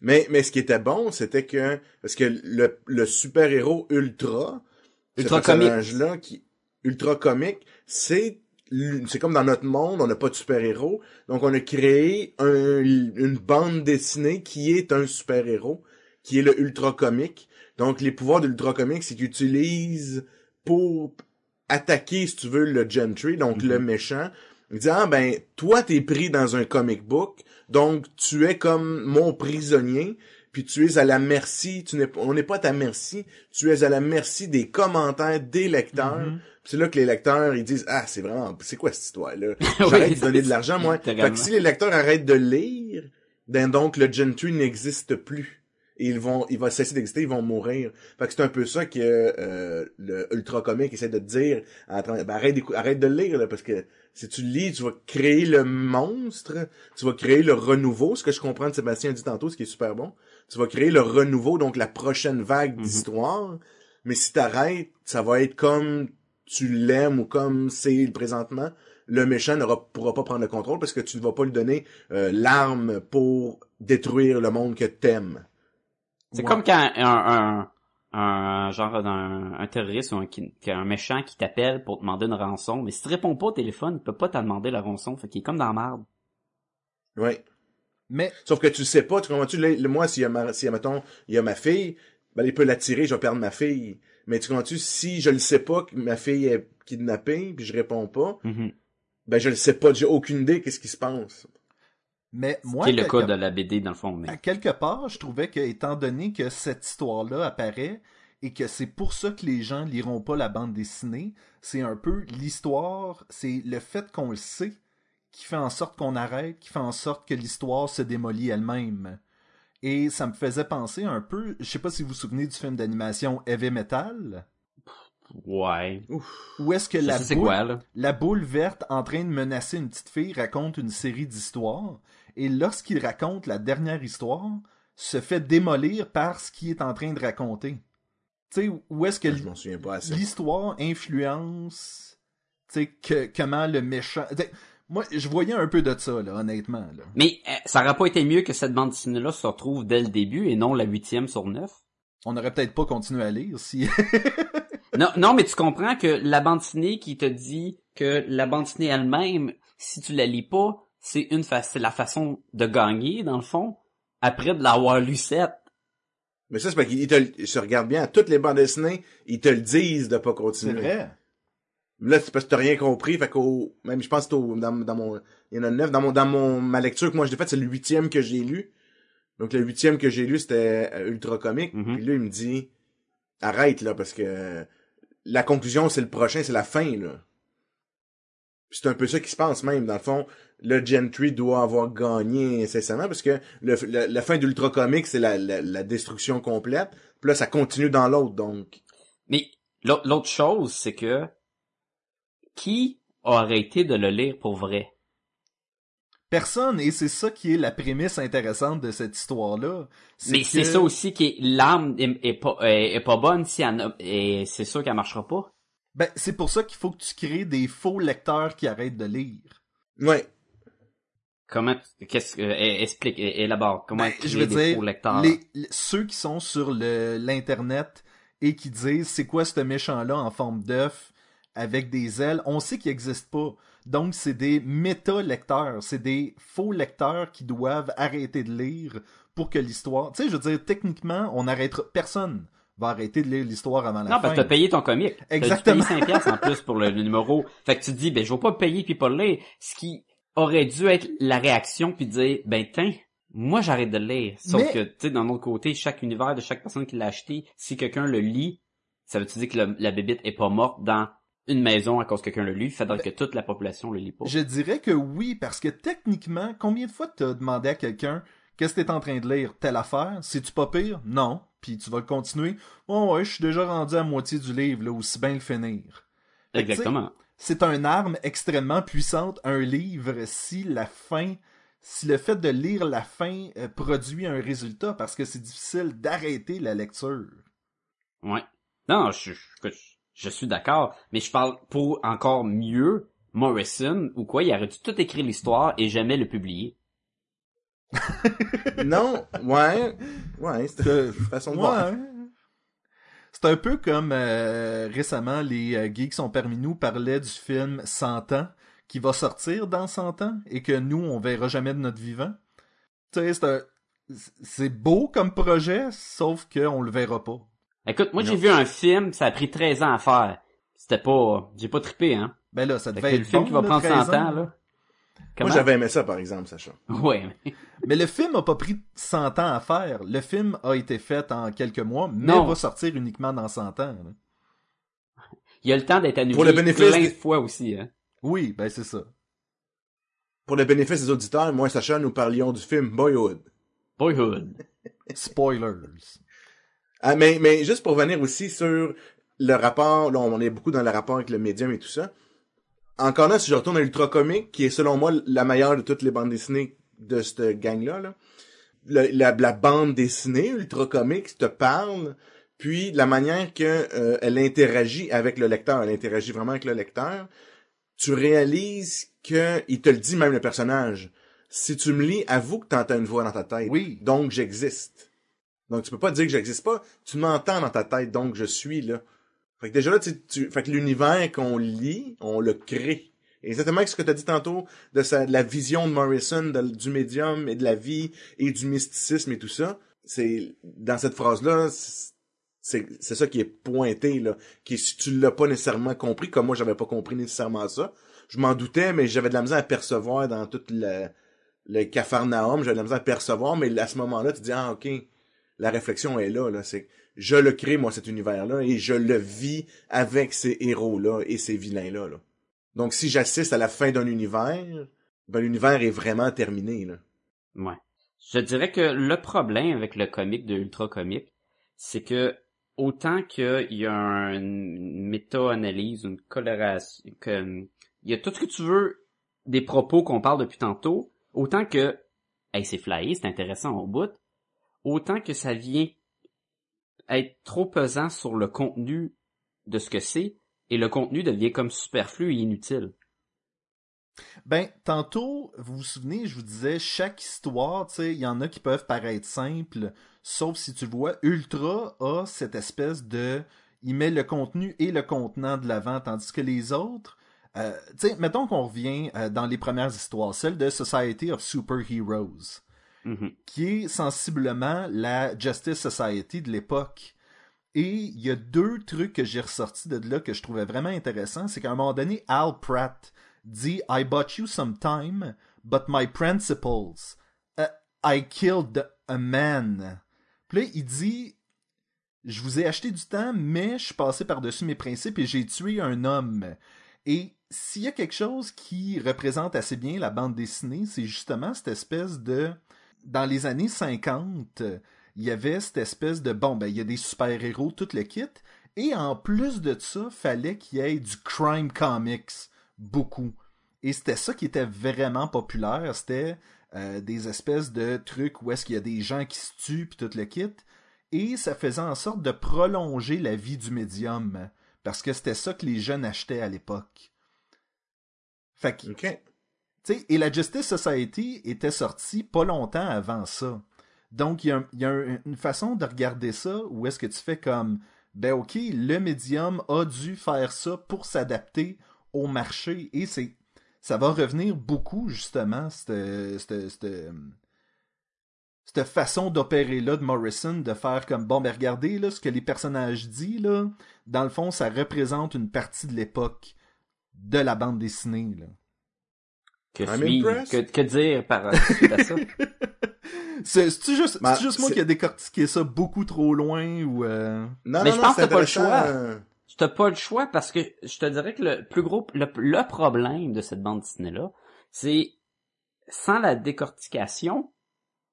Mais, mais ce qui était bon, c'était que, parce que le, le super-héros ultra, Ultra comique. qui, ultra comique, c'est, c'est comme dans notre monde, on n'a pas de super-héros. Donc, on a créé un, une bande dessinée qui est un super-héros, qui est le ultra comique. Donc, les pouvoirs de l'ultra comique, c'est qu'il utilise pour attaquer, si tu veux, le gentry, donc le méchant. Il dit, ah ben, toi, t'es pris dans un comic book, donc tu es comme mon prisonnier, puis tu es à la merci, tu n'es, on n'est pas à ta merci, tu es à la merci des commentaires des lecteurs. Mhm. C'est là que les lecteurs, ils disent, ah, c'est vraiment, c'est quoi cette histoire-là? J'arrête de donner de l'argent, moi. Fait que si les lecteurs arrêtent de lire, ben donc le gentry n'existe plus. Et ils vont, il va cesser d'exister, ils vont mourir. Fait que c'est un peu ça que euh, le ultra comique essaie de te dire. en train- ben, arrête, arrête de lire là, parce que si tu le lis, tu vas créer le monstre, tu vas créer le renouveau. Ce que je comprends de Sébastien dit tantôt, ce qui est super bon. Tu vas créer le renouveau, donc la prochaine vague Mhm. d'histoire. Mais si t'arrêtes, ça va être comme tu l'aimes ou comme c'est présentement. Le méchant n'aura pourra pas prendre le contrôle parce que tu ne vas pas lui donner euh, l'arme pour détruire le monde que t'aimes. C'est Ouais. comme quand un, un, un genre d'un un terroriste ou un, qui- un méchant qui t'appelle pour te demander une rançon, mais si tu réponds pas au téléphone, il peut pas te demander la rançon, fait qu'il est comme dans la merde. Ouais. Mais Sauf que tu sais pas, tu comprends-tu, moi, s'il y a ma, s'il y a, mettons, il y a ma fille, ben, il peut la tirer, je vais perdre ma fille. Mais tu comprends-tu, si je le sais pas que ma fille est kidnappée, puis je réponds pas, Mhm. ben, je le sais pas, j'ai aucune idée qu'est-ce qui se passe. mais moi qui est le cas de la BD dans le fond, mais à quelque part, je trouvais que étant donné que cette histoire-là apparaît et que c'est pour ça que les gens liront pas la bande dessinée, c'est un peu l'histoire, c'est le fait qu'on le sait qui fait en sorte qu'on arrête, qui fait en sorte que l'histoire se démolit elle-même. Et ça me faisait penser un peu, je sais pas si vous vous souvenez du film d'animation Heavy Metal, ouais. où est-ce que la boule, quoi, la boule verte en train de menacer une petite fille raconte une série d'histoires et lorsqu'il raconte la dernière histoire, se fait démolir par ce qu'il est en train de raconter. Tu sais, où est-ce que l'histoire influence, tu sais, que, comment le méchant... t'sais, Moi, je voyais un peu de ça, là, honnêtement. Là. Mais euh, ça aurait pas été mieux que cette bande dessinée-là se retrouve dès le début et non la huitième sur neuf? On n'aurait peut-être pas continué à lire si... Non, non, mais tu comprends que la bande dessinée qui te dit que la bande dessinée elle-même, si tu la lis pas, c'est une fa- c'est la façon de gagner, dans le fond, après de l'avoir lu sept. Mais ça, c'est parce qu'ils te, le- je regarde bien, toutes les bandes dessinées, ils te le disent de pas C'est continuer. vrai. Là, c'est parce que t'as rien compris, fait qu'au, même, je pense que dans, dans mon, il y en a neuf, dans mon, dans mon, ma lecture que moi j'ai faite, c'est le huitième que j'ai lu. Donc, le huitième que j'ai lu, c'était euh, ultra comique. Mhm. Puis là, il me dit, arrête, là, parce que la conclusion, c'est le prochain, c'est la fin, là. C'est un peu ça qui se passe même, dans le fond. Le Gentry doit avoir gagné incessamment, parce que le, le- la fin d'ultra comique, c'est la, la, la destruction complète. Puis là, ça continue dans l'autre, donc. Mais l'au- l'autre chose, c'est que qui a arrêté de le lire pour vrai? Personne, et c'est ça qui est la prémisse intéressante de cette histoire-là. Mais que- c'est ça aussi qui est, l'arme est, est pas, est, est pas bonne si elle n'a- et c'est sûr qu'elle marchera pas. Ben, c'est pour ça qu'il faut que tu crées des faux lecteurs qui arrêtent de lire. Ouais. Comment, qu'est-ce que, explique, élabore, comment Ben, créer je veux des dire, faux lecteurs? les, les- ceux qui sont sur le l'internet et qui disent c'est quoi ce méchant-là en forme d'œuf? Avec des ailes, on sait qu'il n'existe pas. Donc c'est des méta-lecteurs, c'est des faux lecteurs qui doivent arrêter de lire pour que l'histoire, tu sais, je veux dire, techniquement, on arrêtera, personne va arrêter de lire l'histoire avant la Non, fin. parce que t'as payé ton comic. Exactement. T'as payer 5 piastres en plus pour le, le numéro. Fait que tu te dis, ben, je vais pas payer puis pas le lire. Ce qui aurait dû être la réaction puis dire, ben, tiens, moi, j'arrête de le lire. Sauf Mais- que, tu sais, d'un autre côté, chaque univers de chaque personne qui l'a acheté, si quelqu'un le lit, ça veut-tu dire que le- la bébite est pas morte dans une maison à cause que quelqu'un le lit? Fait que toute la population le lit pas. Je dirais que oui, parce que techniquement, combien de fois t'as demandé à quelqu'un qu'est-ce que t'es en train de lire, telle affaire, c'est-tu pas pire? Non. Puis tu vas le continuer. Oh ouais, je suis déjà rendu à moitié du livre, là, aussi bien le finir. Exactement. C'est une arme extrêmement puissante, un livre, si la fin, si le fait de lire la fin euh, produit un résultat, parce que c'est difficile d'arrêter la lecture. Ouais. Non, je, je- je suis d'accord, mais je parle pour encore mieux Morrison ou quoi, il aurait dû tout écrire l'histoire et jamais le publier. non, ouais. Ouais, c'est une façon de voir. Ouais. C'est un peu comme euh, récemment, les euh, geeks sont parmi nous parlaient du film 100 ans qui va sortir dans 100 ans et que nous, on verra jamais de notre vivant. Tu sais, c'est un... C'est beau comme projet, sauf qu'on le verra pas. Écoute, moi j'ai vu un film, ça a pris 13 ans à faire. C'était pas, j'ai pas trippé, hein. Ben là, ça devait être le film bon, qui va là, prendre 13 100 ans, là. Comment? Moi, j'avais aimé ça, par exemple, Sacha. Ouais, mais- Mais le film a pas pris 100 ans à faire. Le film a été fait en quelques mois, mais Non. va sortir uniquement dans 100 ans. là. il y a le temps d'être annulé Pour le bénéfice plein de des- fois aussi, hein. Oui, ben c'est ça. Pour le bénéfice des auditeurs, moi et Sacha, nous parlions du film Boyhood. Boyhood. Spoilers. Ah, mais, mais juste pour venir aussi sur le rapport, là, on est beaucoup dans le rapport avec le médium et tout ça. Encore là, si je retourne à Ultra Comic, qui est selon moi la meilleure de toutes les bandes dessinées de cette gang-là, là, le- la, la bande dessinée Ultra Comics te parle, puis la manière que euh, elle interagit avec le lecteur, elle interagit vraiment avec le lecteur, tu réalises que il te le dit même le personnage. Si tu me lis, avoue que t'entends une voix dans ta tête. Oui. Donc j'existe. Donc tu peux pas dire que j'existe pas, tu m'entends dans ta tête, donc je suis là. Fait que déjà là, tu, tu fait que l'univers qu'on lit, on le crée. Exactement ce que tu as dit tantôt de, sa, de la vision de Morrison, du médium et de la vie et du mysticisme et tout ça. C'est dans cette phrase-là, c'est ça qui est pointé là. Qui si tu l'as pas nécessairement compris, comme moi j'avais pas compris nécessairement ça, je m'en doutais, mais j'avais de la misère à percevoir dans tout le, le cafarnaum, j'avais de la misère à percevoir, mais à ce moment-là, tu dis ah ok, la réflexion est là là, c'est je le crée moi cet univers-là et je le vis avec ces héros-là et ces vilains-là. Là. Donc si j'assiste à la fin d'un univers, ben l'univers est vraiment terminé là. Ouais. Je dirais que le problème avec le comic de Ultra Comic, c'est que autant qu'il y a un- une méta-analyse, une coloration, que, il y a tout ce que tu veux des propos qu'on parle depuis tantôt, autant que, hey, c'est flyé, c'est intéressant au bout, autant que ça vient être trop pesant sur le contenu de ce que c'est, et le contenu devient comme superflu et inutile. Ben, tantôt, vous vous souvenez, je vous disais, chaque histoire, tu sais, il y en a qui peuvent paraître simples, sauf si tu vois, Ultra a cette espèce de... Il met le contenu et le contenant de l'avant, tandis que les autres... euh, tu sais, mettons qu'on revient euh, dans les premières histoires, celle de Society of Mhm. qui est sensiblement la Justice Society de l'époque. Et il y a deux trucs que j'ai ressortis de là que je trouvais vraiment intéressants. C'est qu'à un moment donné, Al Pratt dit I bought you some time, but my principles. uh, I killed a man. Puis là, il dit Je vous ai acheté du temps, mais je suis passé par-dessus mes principes et j'ai tué un homme. Et s'il y a quelque chose qui représente assez bien la bande dessinée, c'est justement cette espèce de. Dans les années 50, il y avait cette espèce de bon, ben, il y a des super-héros, tout le kit, Et en plus de ça, fallait qu'il y ait du crime comics, beaucoup. Et c'était ça qui était vraiment populaire, c'était euh, des espèces de trucs où est-ce qu'il y a des gens qui se tuent puis tout le kit. Et ça faisait en sorte de prolonger la vie du médium. Parce que c'était ça que les jeunes achetaient à l'époque. Fait que. Et la Justice Society était sortie pas longtemps avant ça. Donc, il y a, une façon de regarder ça où est-ce que tu fais comme, ben ok, le médium a dû faire ça pour s'adapter au marché et c'est, ça va revenir beaucoup justement cette, cette, cette, façon d'opérer là de Morrison, de faire comme bon ben regardez là ce que les personnages disent là, dans le fond ça représente une partie de l'époque de la bande dessinée là. Que, I'm suis, impressed. que, que dire par suite à ça? C'est c'est juste, Ben, c'est juste moi qui a décortiqué ça beaucoup trop loin ou euh... Non, Mais non, je non, pense que t'as pas le choix. euh, Tu t'as pas le choix parce que je te dirais que le plus gros, le, le problème de cette bande dessinée-là, c'est sans la décortication,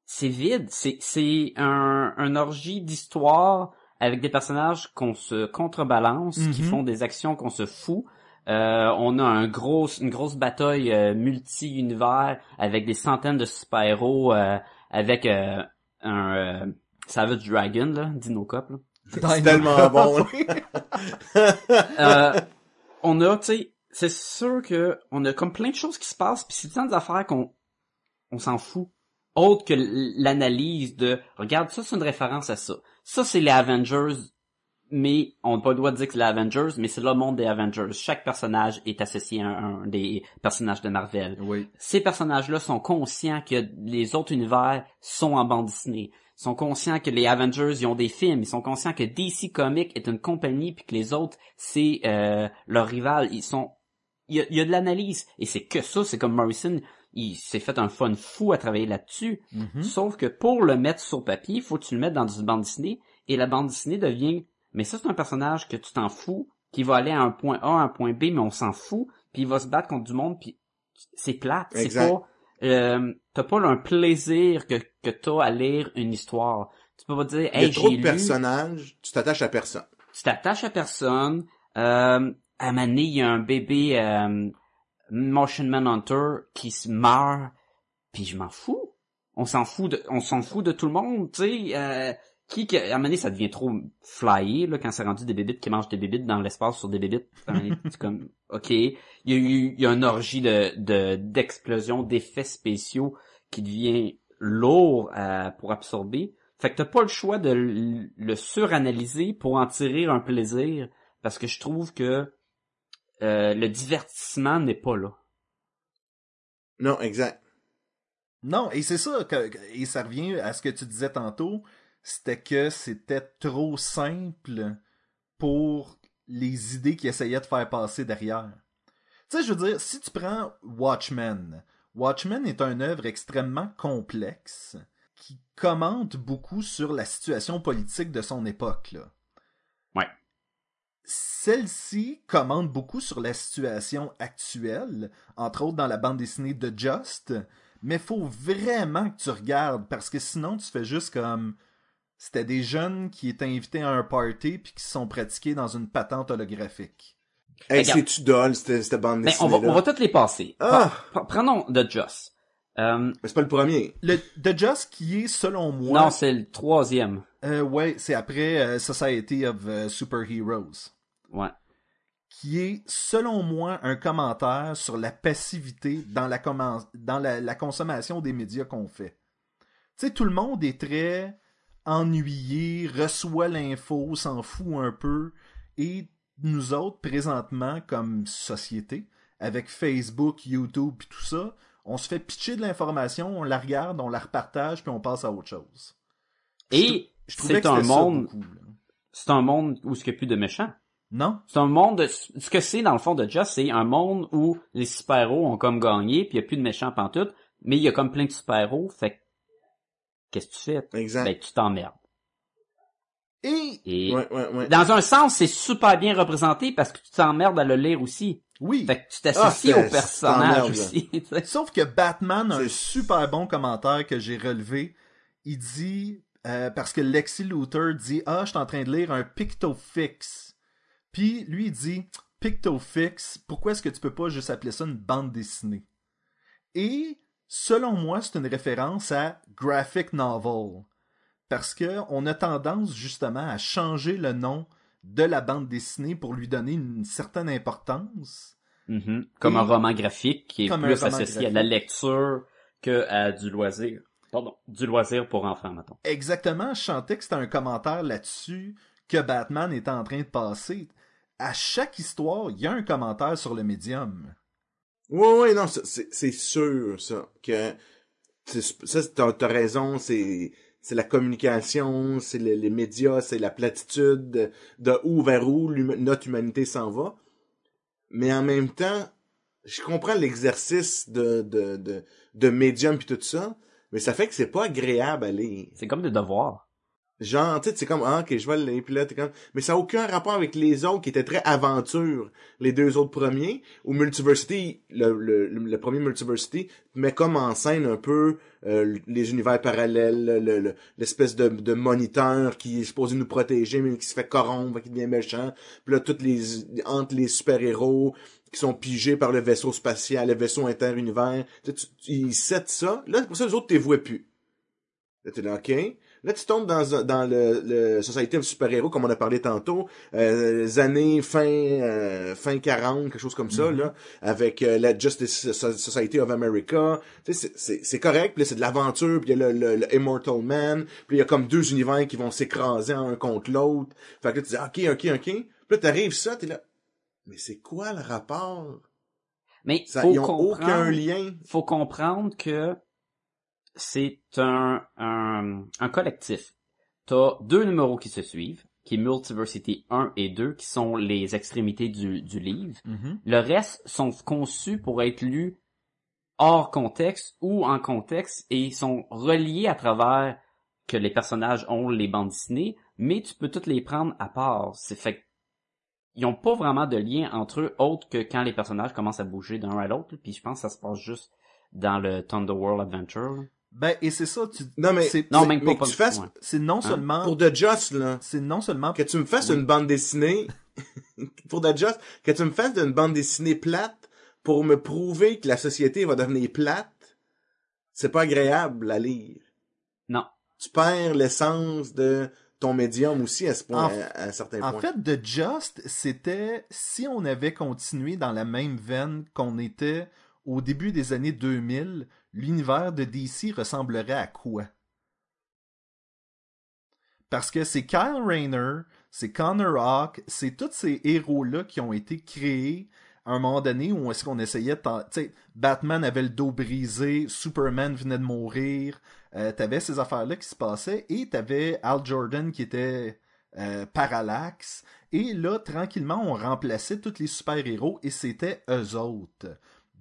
c'est vide. C'est, c'est un, un orgie d'histoire avec des personnages qu'on se contrebalance, qui Mhm. font des actions qu'on se fout. Euh, on a un gros, une grosse bataille euh, multi-univers avec des centaines de super-héros, euh, avec euh, un euh, Savage Dragon, là, Dino Cop, là. C'est tellement bon. Euh, on a, tu sais, c'est sûr que on a comme plein de choses qui se passent, puis c'est tant des affaires qu'on on s'en fout. Autre que l'analyse de, regarde, ça c'est une référence à ça. Ça c'est les Avengers, mais on n'a pas le droit de dire que c'est les Avengers, mais c'est le monde des Avengers. Chaque personnage est associé à un, un des personnages de Marvel Oui. ces personnages-là sont conscients que les autres univers sont en bande dessinée. Ils sont conscients que les Avengers, ils ont des films. Ils sont conscients que DC Comics est une compagnie puis que les autres, c'est euh, leur rival. Ils sont... Il y a, il y a de l'analyse. Et c'est que ça. C'est comme Morrison, il s'est fait un fun fou à travailler là-dessus. Mhm. Sauf que pour le mettre sur papier, il faut que tu le mettes dans une bande dessinée. Et la bande dessinée devient... Mais ça, c'est un personnage que tu t'en fous, qui va aller à un point A, à un point B, mais on s'en fout. Puis il va se battre contre du monde, puis c'est plate. C'est pas... Euh, t'as pas un plaisir que, que t'as à lire une histoire. Tu peux pas dire, hey, trop j'ai de lu, personnages, tu t'attaches à personne. tu t'attaches à personne, euh, à donné, il y a un bébé euh, Motion Man Hunter qui se meurt, puis je m'en fous. On s'en fout de, on s'en fout de tout le monde, tu sais. Euh, qui, à un moment donné, ça devient trop flyé, là, quand c'est rendu des bébites qui mangent des bébites dans l'espace sur des bébites. C'est comme, ok. Il y a eu, y a une orgie de, de, d'explosion, d'effets spéciaux qui devient lourd à- pour absorber. Fait que t'as pas le choix de le le suranalyser pour en tirer un plaisir, parce que je trouve que euh, le divertissement n'est pas là. Non, exact. Non, et c'est ça, que- et ça revient à ce que tu disais tantôt, c'était que c'était trop simple pour les idées qu'ils essayaient de faire passer derrière. Tu sais, je veux dire, si tu prends Watchmen, Watchmen est une œuvre extrêmement complexe qui commente beaucoup sur la situation politique de son époque. Là. Ouais. Celle-ci commente beaucoup sur la situation actuelle, entre autres dans la bande dessinée de Just, mais faut vraiment que tu regardes parce que sinon tu fais juste comme c'était des jeunes qui étaient invités à un party puis qui se sont pratiqués dans une patente holographique. Hey, c'est-tu dole, cette, cette bande Mais on va, on va toutes les passer. Ah! Pre- Prenons The Just. Euh, C'est pas le premier. Le The Just qui est selon moi Non, c'est le troisième. euh, ouais, c'est après euh, Society of euh, Superheroes Ouais. qui est selon moi un commentaire sur la passivité dans la dans la, la consommation des médias qu'on fait. Tu sais tout le monde est très ennuyé, reçoit l'info, s'en fout un peu et nous autres présentement comme société avec Facebook, YouTube et tout ça, on se fait pitcher de l'information, on la regarde, on la repartage puis on passe à autre chose. Et Je trouvais c'est un monde, c'est un monde où il n'y a plus de méchants. Non? C'est un monde, de- ce que c'est dans le fond de Just, c'est un monde où les super-héros ont comme gagné, puis il n'y a plus de méchants pantoute, mais il y a comme plein de super-héros, fait que, qu'est-ce que tu fais? Exact. Ben, tu t'emmerdes. Et Et Ouais, ouais, ouais. dans un sens, c'est super bien représenté parce que tu t'emmerdes à le lire aussi. oui, Fait que tu t'associes Ah, au c'est- personnage aussi. Sauf que Batman a un super bon commentaire que j'ai relevé. Il dit, euh, parce que Lexi Luthor dit, ah, je suis en train de lire un Pictofix. Puis lui, il dit Pictofix, pourquoi est-ce que tu peux pas juste appeler ça une bande dessinée Et selon moi, c'est une référence à graphic novel. Parce que on a tendance justement à changer le nom de la bande dessinée pour lui donner une certaine importance. Mhm. Comme Et- un roman graphique qui est plus associé à la lecture que à du loisir. Pardon, du loisir pour enfants, mettons. Exactement, je sentais que c'était un commentaire là-dessus que Batman était en train de passer. À chaque histoire, il y a un commentaire sur le médium. Ouais, ouais, non, c'est- sûr, ça, que, ça, t'as raison, c'est, c'est la communication, c'est le- les médias, c'est la platitude de, de où vers où notre humanité s'en va. Mais en même temps, je comprends l'exercice de, de, de, de médium puis tout ça, mais ça fait que c'est pas agréable à lire. C'est comme des devoirs. Genre, tu sais, c'est comme, ah, ok, je vais le lire, puis là, comme, mais ça a aucun rapport avec les autres qui étaient très aventure, les deux autres premiers, ou Multiversity, le, le, premier Multiversity, met comme en scène un peu euh, les univers parallèles, le- le- l'espèce de, moniteur qui est supposé nous protéger, mais qui se fait corrompre, qui devient méchant, puis là, toutes les, entre les super-héros qui sont pigés par le vaisseau spatial, le vaisseau inter-univers, ils settent ça, là, pour ça, les autres, t'es plus. Là, t'es là, ok. Là, tu tombes dans, dans le, le Society of Super-Héros, comme on a parlé tantôt, euh, les années fin, euh, fin 40, quelque chose comme ça, là, avec euh, la Justice Society of America. Tu sais, c'est- correct, puis là, c'est de l'aventure, puis il y a le, le, le Immortal Man, puis il y a comme deux univers qui vont s'écraser un contre l'autre. Fait que là, tu dis, ok, ok, ok. Puis là, t'arrives ça, t'es là, mais c'est quoi le rapport? Mais Ça, faut ils ont comprendre, aucun lien. faut comprendre que c'est un, un, un collectif. T'as deux numéros qui se suivent, qui est Multiversity 1 et 2, qui sont les extrémités du, du livre. Le reste sont conçus pour être lus hors contexte ou en contexte et sont reliés à travers que les personnages ont les bandes dessinées, mais tu peux toutes les prendre à part. C'est fait ils ont pas vraiment de lien entre eux autre que quand les personnages commencent à bouger d'un à l'autre, puis je pense que ça se passe juste dans le Thunder World Adventure. Ben, et c'est ça, tu, Non, mais, c'est, Non, même pas. pas- tu fasses, ouais. c'est non Hein? seulement, pour The Just, là, c'est non seulement, que tu me fasses Oui. une bande dessinée pour The Just, que tu me fasses une bande dessinée plate pour me prouver que la société va devenir plate, c'est pas agréable à lire. Non. Tu perds l'essence de ton médium aussi à ce point, En- à, à un certain En point. fait, The Just, c'était si on avait continué dans la même veine qu'on était au début des années 2000, l'univers de DC ressemblerait à quoi? Parce que c'est Kyle Rayner, c'est Connor Hawk, c'est tous ces héros-là qui ont été créés à un moment donné où est-ce qu'on essayait de... Batman avait le dos brisé, Superman venait de mourir, euh, t'avais ces affaires-là qui se passaient, et t'avais Al Jordan qui était euh, Parallax, et là, tranquillement, on remplaçait tous les super-héros, et c'était eux autres.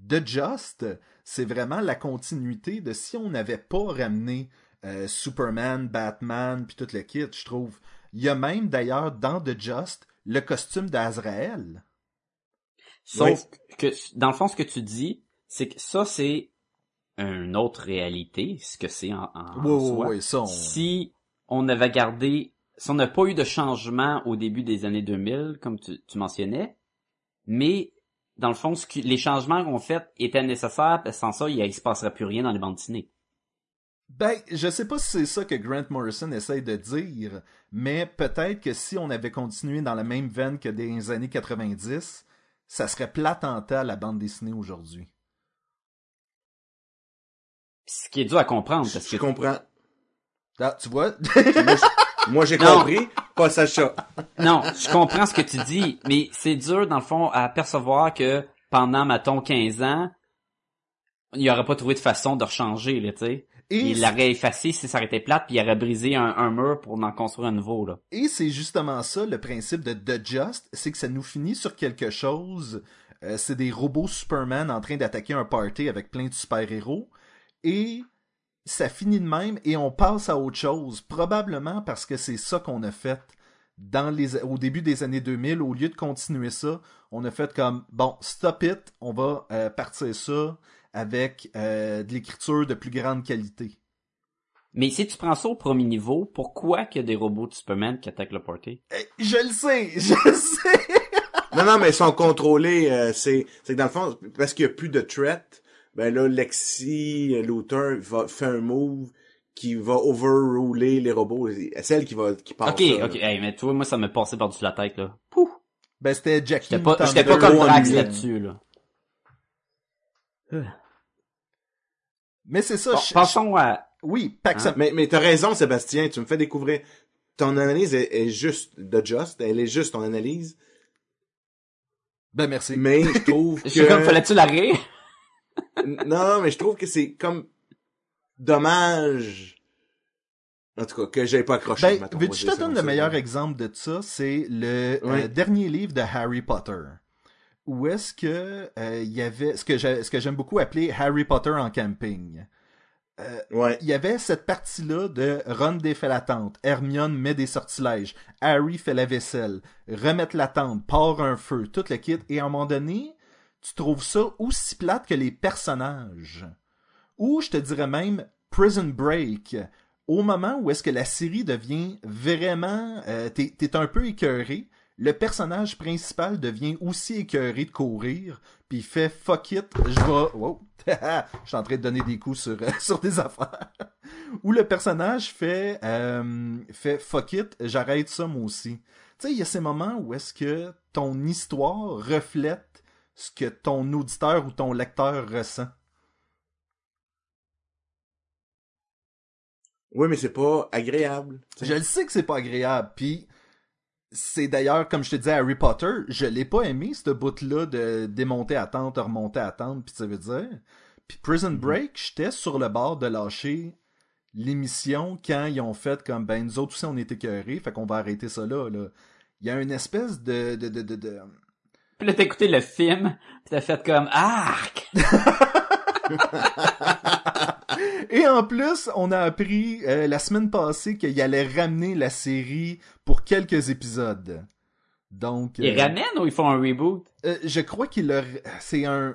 The Just, c'est vraiment la continuité de si on n'avait pas ramené euh, Superman, Batman, puis tout le kit, je trouve. Il y a même, d'ailleurs, dans The Just, le costume d'Azrael. Sauf que, dans le fond, ce que tu dis, c'est que ça, c'est une autre réalité, ce que c'est en, en Oui, oui, soi. oui, ça, on- Si on avait gardé, si on n'a pas eu de changement au début des années 2000, comme tu, tu mentionnais, mais dans le fond, ce que- les changements qu'on fait étaient nécessaires, parce que sans ça, il ne se passerait plus rien dans les bandes dessinées. Ben, je sais pas si c'est ça que Grant Morrison essaye de dire, mais peut-être que si on avait continué dans la même veine que des les années 90, ça serait plate en tas la bande dessinée aujourd'hui. Ce qui est dur à comprendre, parce Je que comprends. Ah, tu vois? Moi, j'ai compris, pas Sacha. Non, je comprends ce que tu dis, mais c'est dur, dans le fond, à percevoir que pendant, mettons, 15 ans, il n'y aurait pas trouvé de façon de rechanger, là, tu sais. Il l'aurait effacé si ça aurait été plate, puis il aurait brisé un, un mur pour en construire un nouveau, là. Et c'est justement ça le principe de The Just, c'est que ça nous finit sur quelque chose. Euh, c'est des robots Superman en train d'attaquer un party avec plein de super-héros. Et ça finit de même et on passe à autre chose. Probablement parce que c'est ça qu'on a fait dans les, au début des années 2000. Au lieu de continuer ça, on a fait comme, bon, stop it, on va euh, partir ça avec euh, de l'écriture de plus grande qualité. Mais si tu prends ça au premier niveau, pourquoi qu'il y a des robots de Superman qui attaquent le party? Eh, Je le sais, je le sais. Non, non, mais ils sont contrôlés, euh, c'est, c'est que dans le fond, parce qu'il y a plus de threat, ben là, Lexi, l'auteur, va, fait un move qui va overruler les robots. C'est celle qui va, qui passe Ok, ça, ok, hey, mais tu vois, moi, ça me passait par-dessus la tête, là. Pouh! Ben, c'était Jackie. J'étais pas, j'étais pas comme Drax là-dessus, là. Mais c'est ça. Bon, je- passons à... Oui, Pax Hein? Mais, mais t'as raison, Sébastien, tu me fais découvrir. Ton analyse est, est juste de just, elle est juste ton analyse, Ben, merci. mais je trouve Je suis comme, que... fallait-tu la rire? Non, mais je trouve que c'est comme dommage. En tout cas, que j'ai pas accroché. Ben, mettons, dire te donne le meilleur exemple de ça? C'est le Oui. euh, dernier livre de Harry Potter. Où est-ce que euh, il y avait ce que ce que j'aime beaucoup appeler Harry Potter en camping. Ouais. Il y avait cette partie-là de Ron défait la tente, Hermione met des sortilèges, Harry fait la vaisselle, remettre la tente, part un feu, tout le kit, et à un moment donné, tu trouves ça aussi plate que les personnages. Ou je te dirais même Prison Break. Au moment où est-ce que la série devient vraiment... euh, T'es un peu écœuré, le personnage principal devient aussi écœuré de courir, puis il fait fuck it, je vais... Wow. je suis en train de donner des coups sur, euh, des affaires. Ou le personnage fait, euh, fait fuck it, j'arrête ça moi aussi. Tu sais, il y a ces moments où est-ce que ton histoire reflète ce que ton auditeur ou ton lecteur ressent. Oui, mais c'est pas agréable. Je le sais que c'est pas agréable, puis c'est d'ailleurs, comme je te disais, Harry Potter, je l'ai pas aimé, ce bout-là de démonter à tente, remonter à tente, puis ça veut dire. Puis Prison Break, j'étais sur le bord de lâcher l'émission quand ils ont fait comme, ben, nous autres aussi, on est écœurés, fait qu'on va arrêter ça là, là. Il y a une espèce de... de, de, de, de- Puis là, t'as écouté le film, pis t'as fait comme, arc! Et en plus, on a appris euh, la semaine passée qu'il allait ramener la série pour quelques épisodes. Donc... Ils euh, ramènent ou ils font un reboot? Euh, je crois qu'il a... C'est un...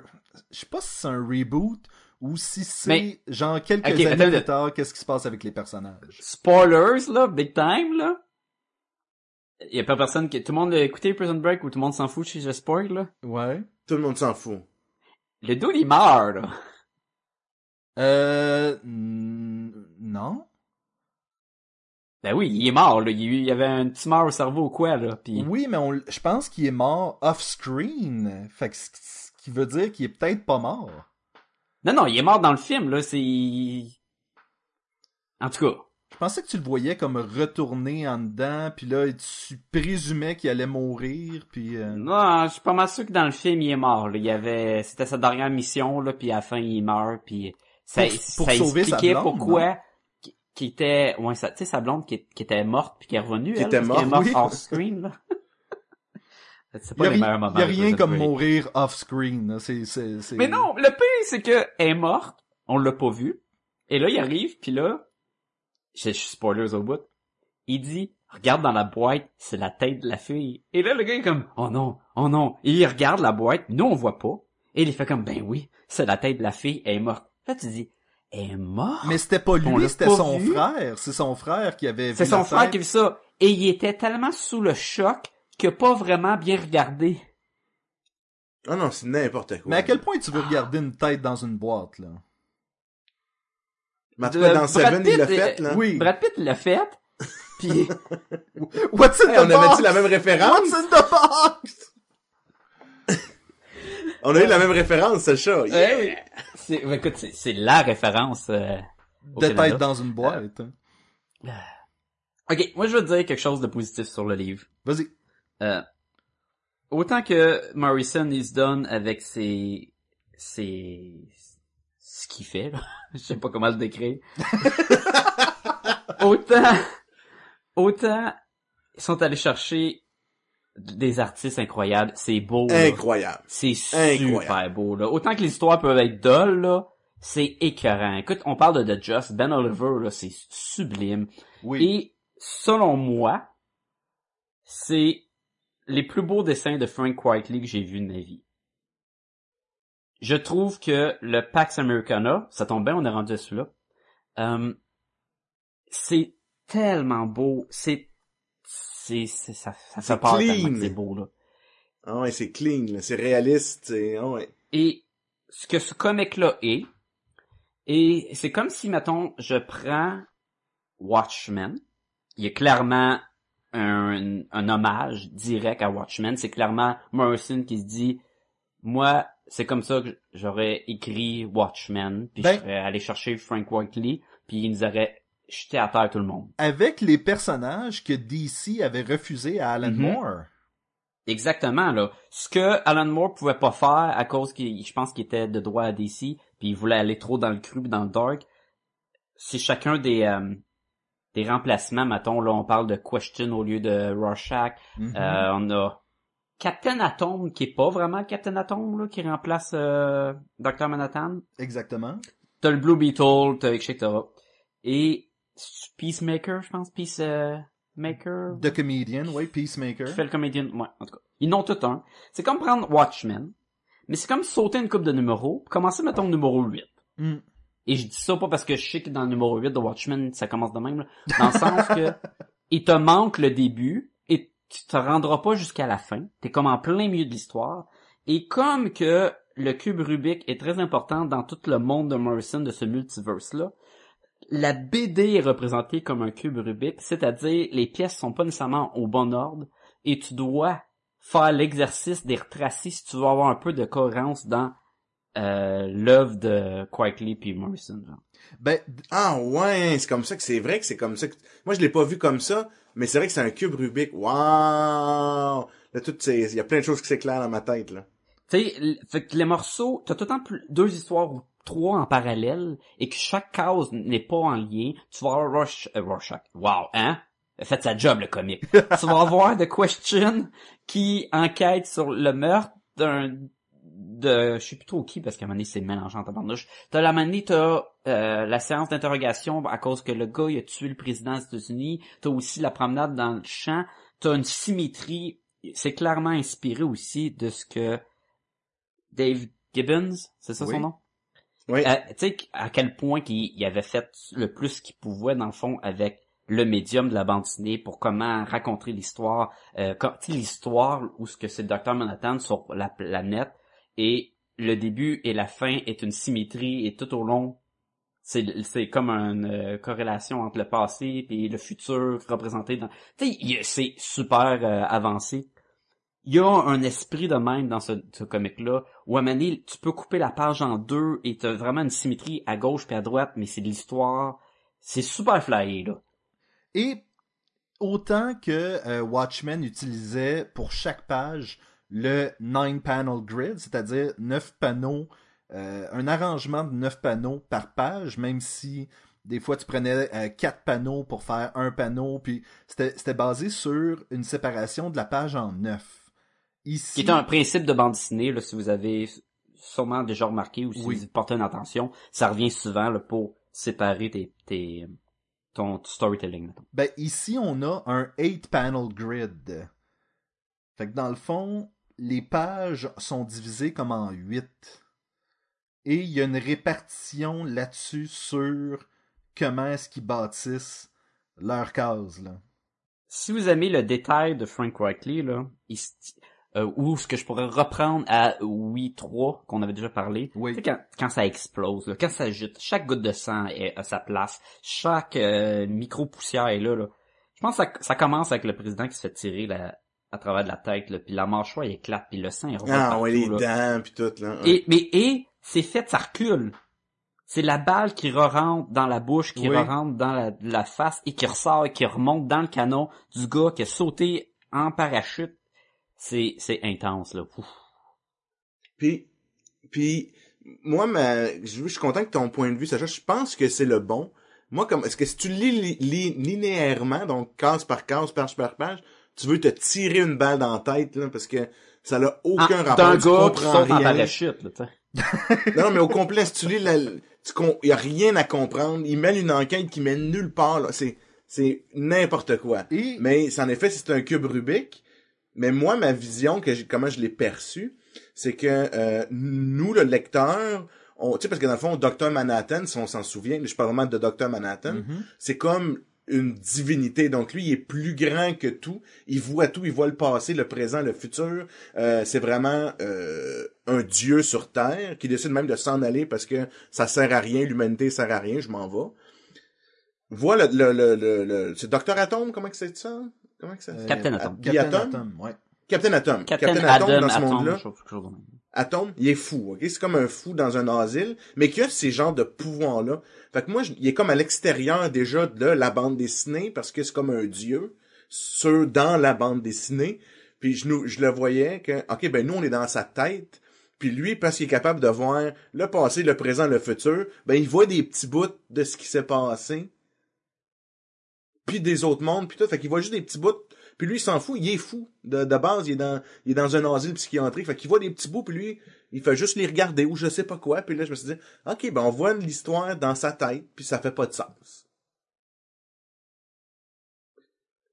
Je sais pas si c'est un reboot ou si c'est Mais- genre quelques Ok, années plus tard, qu'est-ce qui se passe avec les personnages. Spoilers, là, big time, là. Y a pas personne qui... Tout le monde a écouté Prison Break ou tout le monde s'en fout si je spoil, là? Ouais. Tout le monde s'en fout. Le dude, il meurt, là. Euh... Non? Ben oui, il est mort, là. Il il y avait un petit mort au cerveau ou quoi, là. Pis... Oui, mais on... l- je pense qu'il est mort off-screen. Fait que ce ce qui veut dire qu'il est peut-être pas mort. Non, non, il est mort dans le film, là. C'est... En tout cas. Je pensais que tu le voyais comme retourner en dedans, puis là, tu présumais qu'il allait mourir, puis... euh, Non, je suis pas mal sûr que dans le film, il est mort, là. Il y avait... C'était sa dernière mission, là, puis à la fin, il meurt, puis... Ça, Pour- pour ça sauver sa expliquait blonde, pourquoi... qui- était... Ouais, tu sais, sa blonde qui, qui était morte puis qui est revenue, Qui elle, était morte, morte oui. off screen, là. C'est pas y a, les meilleurs moments. y a rien comme Break. mourir off-screen. Mais non, le pire, c'est que elle est morte, on l'a pas vu. Et là, il arrive, puis là, je je suis spoilers au bout. Il dit, regarde dans la boîte, c'est la tête de la fille. Et là, le gars est comme, oh non, oh non. Et il regarde la boîte, nous on voit pas. Et il fait comme, ben oui, c'est la tête de la fille, elle est morte. Là, tu dis, elle est morte? Mais c'était pas lui, c'était son vu. frère. C'est son frère qui avait vu C'est son la frère tête. qui a vu ça. Et il était tellement sous le choc qu'il a pas vraiment bien regardé. Ah non, c'est n'importe quoi. Mais à quel point tu veux regarder une tête dans une boîte, là? Mais en tout cas, Euh, dans Brad Seven, il l'a Pitt, fait, là. euh, Oui. Brad Pitt l'a fait. Puis What's in Hey, the on box? avait-tu la même référence? What's in the box? On a eu la même référence, c'est le chat. Yeah. Ouais, oui. C'est, ben, écoute, c'est, c'est la référence. euh, De tête dans une boîte. hein. Ok, moi je veux dire quelque chose de positif sur le livre. Vas-y. Euh, autant que Morrison il se donne avec ses, ses, ce qu'il fait, là. je sais pas comment le décrire. autant, autant ils sont allés chercher des artistes incroyables. C'est beau. là. Incroyable. C'est Incroyable. super beau, là. Autant que les histoires peuvent être dolles, là, c'est écœurant. Écoute, on parle de The Just, Ben Oliver, là, c'est sublime. Oui. Et, selon moi, c'est les plus beaux dessins de Frank Whiteley que j'ai vus de ma vie. Je trouve que le Pax Americana, ça tombe bien, on est rendu à celui-là, euh, c'est tellement beau, c'est, c'est, c'est- ça, ça fait peur clean. tellement que c'est beau, là. Ah ouais, c'est clean, là, c'est réaliste, c'est... Ah ouais. Et ce que ce comic-là est, et c'est comme si, mettons, je prends Watchmen. Il y a clairement un, un hommage direct à Watchmen. C'est clairement Morrison qui se dit, moi, c'est comme ça que j'aurais écrit Watchmen, puis Ben- je serais allé chercher Frank Whiteley, puis il nous aurait jeté à terre tout le monde. Avec les personnages que DC avait refusé à Alan Mhm. Moore. Exactement, là. Ce que Alan Moore pouvait pas faire à cause qu'il, je pense qu'il était de droit à DC, puis il voulait aller trop dans le cru, dans le dark, c'est chacun des, euh, des remplacements, mettons, là, on parle de Question au lieu de Rorschach. Mhm. Euh, on a Captain Atom, qui est pas vraiment Captain Atom, là, qui remplace euh, Dr. Manhattan. Exactement. T'as le Blue Beetle, t'as etc. Et Peacemaker, je pense, Peacemaker. The Comedian, oui, Peacemaker. Qui fait le comédien, ouais, en tout cas. Ils n'ont tout un. C'est comme prendre Watchmen, mais c'est comme sauter une coupe de numéros, commencer, mettons, au numéro 8. Mm. Et je dis ça pas parce que je sais que dans le numéro 8 de Watchmen, ça commence de même, là. Dans le sens que, il te manque le début, tu te rendras pas jusqu'à la fin. T'es comme en plein milieu de l'histoire. Et comme que le cube Rubik est très important dans tout le monde de Morrison, de ce multiverse-là, la BD est représentée comme un cube Rubik, c'est-à-dire les pièces sont pas nécessairement au bon ordre, et tu dois faire l'exercice des retracer si tu veux avoir un peu de cohérence dans euh, l'œuvre de Quietly puis Morrison. Ben, Ah ouais, c'est comme ça que c'est vrai que c'est comme ça que... Moi, je l'ai pas vu comme ça, mais c'est vrai que c'est un cube Rubik. Waouh! Là, tout, c'est... Il y a plein de choses qui s'éclairent dans ma tête, là. Tu sais, fait que les morceaux, t'as tout le temps plus- deux histoires ou trois en parallèle, et que chaque case n'est pas en lien. Tu vas avoir Rush, euh, Rorschach. Wow, hein? Faites sa job, le comique. tu vas avoir The Question qui enquête sur le meurtre d'un de je sais plus trop qui parce qu'à un moment donné c'est mélangeant en tabarnouche. T'as la manie, t'as euh, la séance d'interrogation à cause que le gars il a tué le président des États-Unis. T'as aussi la promenade dans le champ. T'as une symétrie. C'est clairement inspiré aussi de ce que Dave Gibbons, c'est ça Oui. son nom? Oui. Euh, tu sais, à quel point qu'il il avait fait le plus qu'il pouvait, dans le fond, avec le médium de la bande dessinée pour comment raconter l'histoire, euh, l'histoire où ce que c'est le Docteur Manhattan sur la planète et le début et la fin est une symétrie et tout au long c'est comme une euh, corrélation entre le passé et le futur représenté dans tu sais c'est super euh, avancé. Il y a un esprit de même dans ce, comic là où à donné, tu peux couper la page en deux et t'as vraiment une symétrie à gauche puis à droite mais c'est de l'histoire. C'est super flyé là. Et autant que euh, Watchmen utilisait pour chaque page le nine panel grid, c'est-à-dire neuf panneaux, euh, un arrangement de neuf panneaux par page, même si des fois tu prenais euh, quatre panneaux pour faire un panneau, puis c'était basé sur une séparation de la page en neuf. Ici, qui est un principe de bande dessinée là si vous avez sûrement déjà remarqué ou si Oui. vous portez une attention ça revient souvent là, pour séparer tes, tes ton storytelling. Ben, ici, on a un 8-panel grid. Fait que dans le fond, les pages sont divisées comme en 8. Et il y a une répartition là-dessus sur comment est-ce qu'ils bâtissent leurs cases, là. Si vous aimez le détail de Frank Whiteley, là, euh, ou ce que je pourrais reprendre à Oui 3, qu'on avait déjà parlé, Oui. tu sais, quand, quand ça explose, là, quand ça jute, chaque goutte de sang est à sa place, chaque euh, micro-poussière est là, là. Je pense que ça, ça commence avec le président qui se fait tirer la, à travers de la tête, là, puis la mâchoire il éclate, puis le sang il revole Ah partout, ouais, les là. dents, puis tout, là. Et, mais, et, c'est fait, ça recule. C'est la balle qui re-rentre dans la bouche, qui Oui. re-rentre dans la, la face et qui ressort et qui remonte dans le canon du gars qui a sauté en parachute. C'est, c'est intense, là. Ouf. Puis, puis moi, ma, je, je suis content que ton point de vue, Sacha, je pense que c'est le bon. Moi, comme, est-ce que si tu lis, li- lis linéairement, donc case par case, page par page, tu veux te tirer une balle dans la tête, là, parce que ça n'a aucun Ah, rapport. D'un tu gars qui comprends saute en rien. parachute, là. Non, non, mais au complet, si tu lis la, tu con, y a rien à comprendre. Il mène une enquête qui mène nulle part, là. C'est, c'est n'importe quoi. Et Mais c'est en effet, c'est un cube Rubik. Mais moi, ma vision, que j'ai, comment je l'ai perçue, c'est que euh, nous, le lecteur, on, tu sais, parce que dans le fond, Dr. Manhattan, si on s'en souvient, je parle vraiment de Dr. Manhattan, Mhm. c'est comme une divinité. Donc lui, il est plus grand que tout. Il voit tout, il voit le passé, le présent, le futur. Euh, c'est vraiment euh, un dieu sur Terre qui décide même de s'en aller parce que ça sert à rien, l'humanité sert à rien, je m'en vais. Voilà le, le, le, le, c'est Docteur Atom, comment que c'est ça? Comment que ça? Euh, Captain Atom. Captain Atom? Atom, ouais. Captain Atom. Captain, Adam, dans ce Atom, monde-là. Atom, il est fou, ok? C'est comme un fou dans un asile, mais qui a ces genres de pouvoirs-là. Fait que moi, il est comme à l'extérieur déjà de la bande dessinée, parce que c'est comme un dieu, sur, dans la bande dessinée. Puis je, je le voyais que, ok, ben nous, on est dans sa tête, puis lui, parce qu'il est capable de voir le passé, le présent, le futur, ben il voit des petits bouts de ce qui s'est passé, puis des autres mondes, puis tout. Fait qu'il voit juste des petits bouts puis lui, il s'en fout, il est fou. De, de base, il est dans, il est dans un asile psychiatrique. Fait qu'il voit des petits bouts, puis lui, il fait juste les regarder ou je sais pas quoi. Puis là, je me suis dit, OK, ben on voit l'histoire dans sa tête, puis ça fait pas de sens.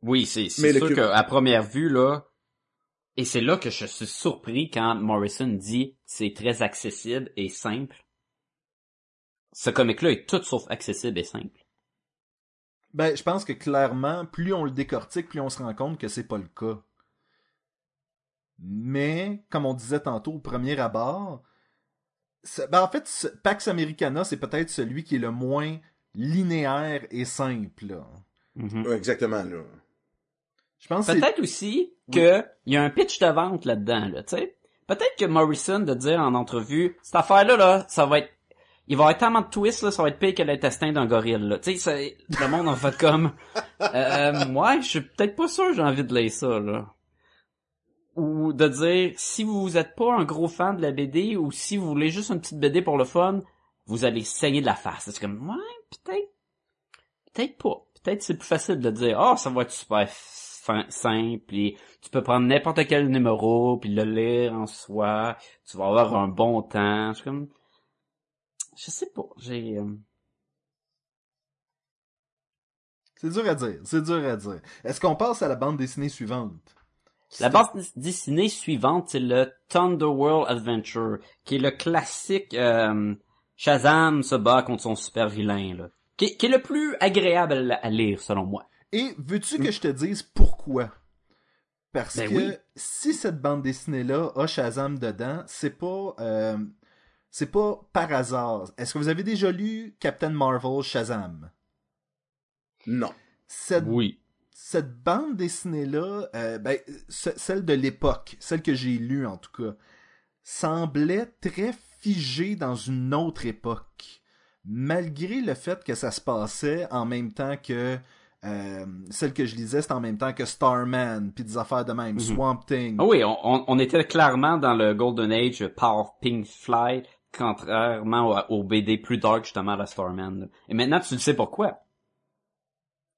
Oui, c'est sûr qu'à première vue, là, et c'est là que je suis surpris quand Morrison dit c'est très accessible et simple. Ce comic-là est tout sauf accessible et simple. Ben, je pense que clairement, plus on le décortique, plus on se rend compte que c'est pas le cas. Mais, comme on disait tantôt au premier abord, ben en fait, ce- Pax Americana, c'est peut-être celui qui est le moins linéaire et simple. là. Mhm. Ouais, exactement, là. Je pense Peut-être aussi que il y a un pitch de vente là-dedans, là, tu sais. Peut-être que Morrison de dire en entrevue, cette affaire-là, là, ça va être, il va y avoir tellement de twists, là, ça va être pire que l'intestin d'un gorille, là. Tu sais, le monde en fait comme, euh, ouais, je suis peut-être pas sûr, j'ai envie de lire ça, là. Ou de dire, si vous êtes pas un gros fan de la BD, ou si vous voulez juste une petite BD pour le fun, vous allez saigner de la face. C'est comme, ouais, peut-être, peut-être pas. Peut-être c'est plus facile de dire, ah, ça va être super simple, et tu peux prendre n'importe quel numéro, puis le lire en soi, tu vas avoir un bon temps. Comme, je sais pas, j'ai, euh, c'est dur à dire. C'est dur à dire. Est-ce qu'on passe à la bande dessinée suivante? La bande dessinée suivante, c'est le Thunderworld Adventure, qui est le classique euh, Shazam se bat contre son super vilain, là. Qui, qui est le plus agréable à, lire, selon moi. Et veux-tu que je te dise pourquoi? Parce Ben que oui. si cette bande dessinée-là a Shazam dedans, c'est pas euh, c'est pas par hasard. Est-ce que vous avez déjà lu Captain Marvel Shazam? Non. Cette, Oui. cette bande dessinée-là, euh, ben, ce- celle de l'époque, celle que j'ai lue en tout cas, semblait très figée dans une autre époque. Malgré le fait que ça se passait en même temps que euh, celle que je lisais, c'était en même temps que Starman, puis des affaires de même, Mhm. Swamp Thing. Ah oui, on, on- on était clairement dans le Golden Age Power Pink Fly, contrairement au, au BD plus dark, justement, à la Starman. là. Et maintenant, tu le sais pourquoi.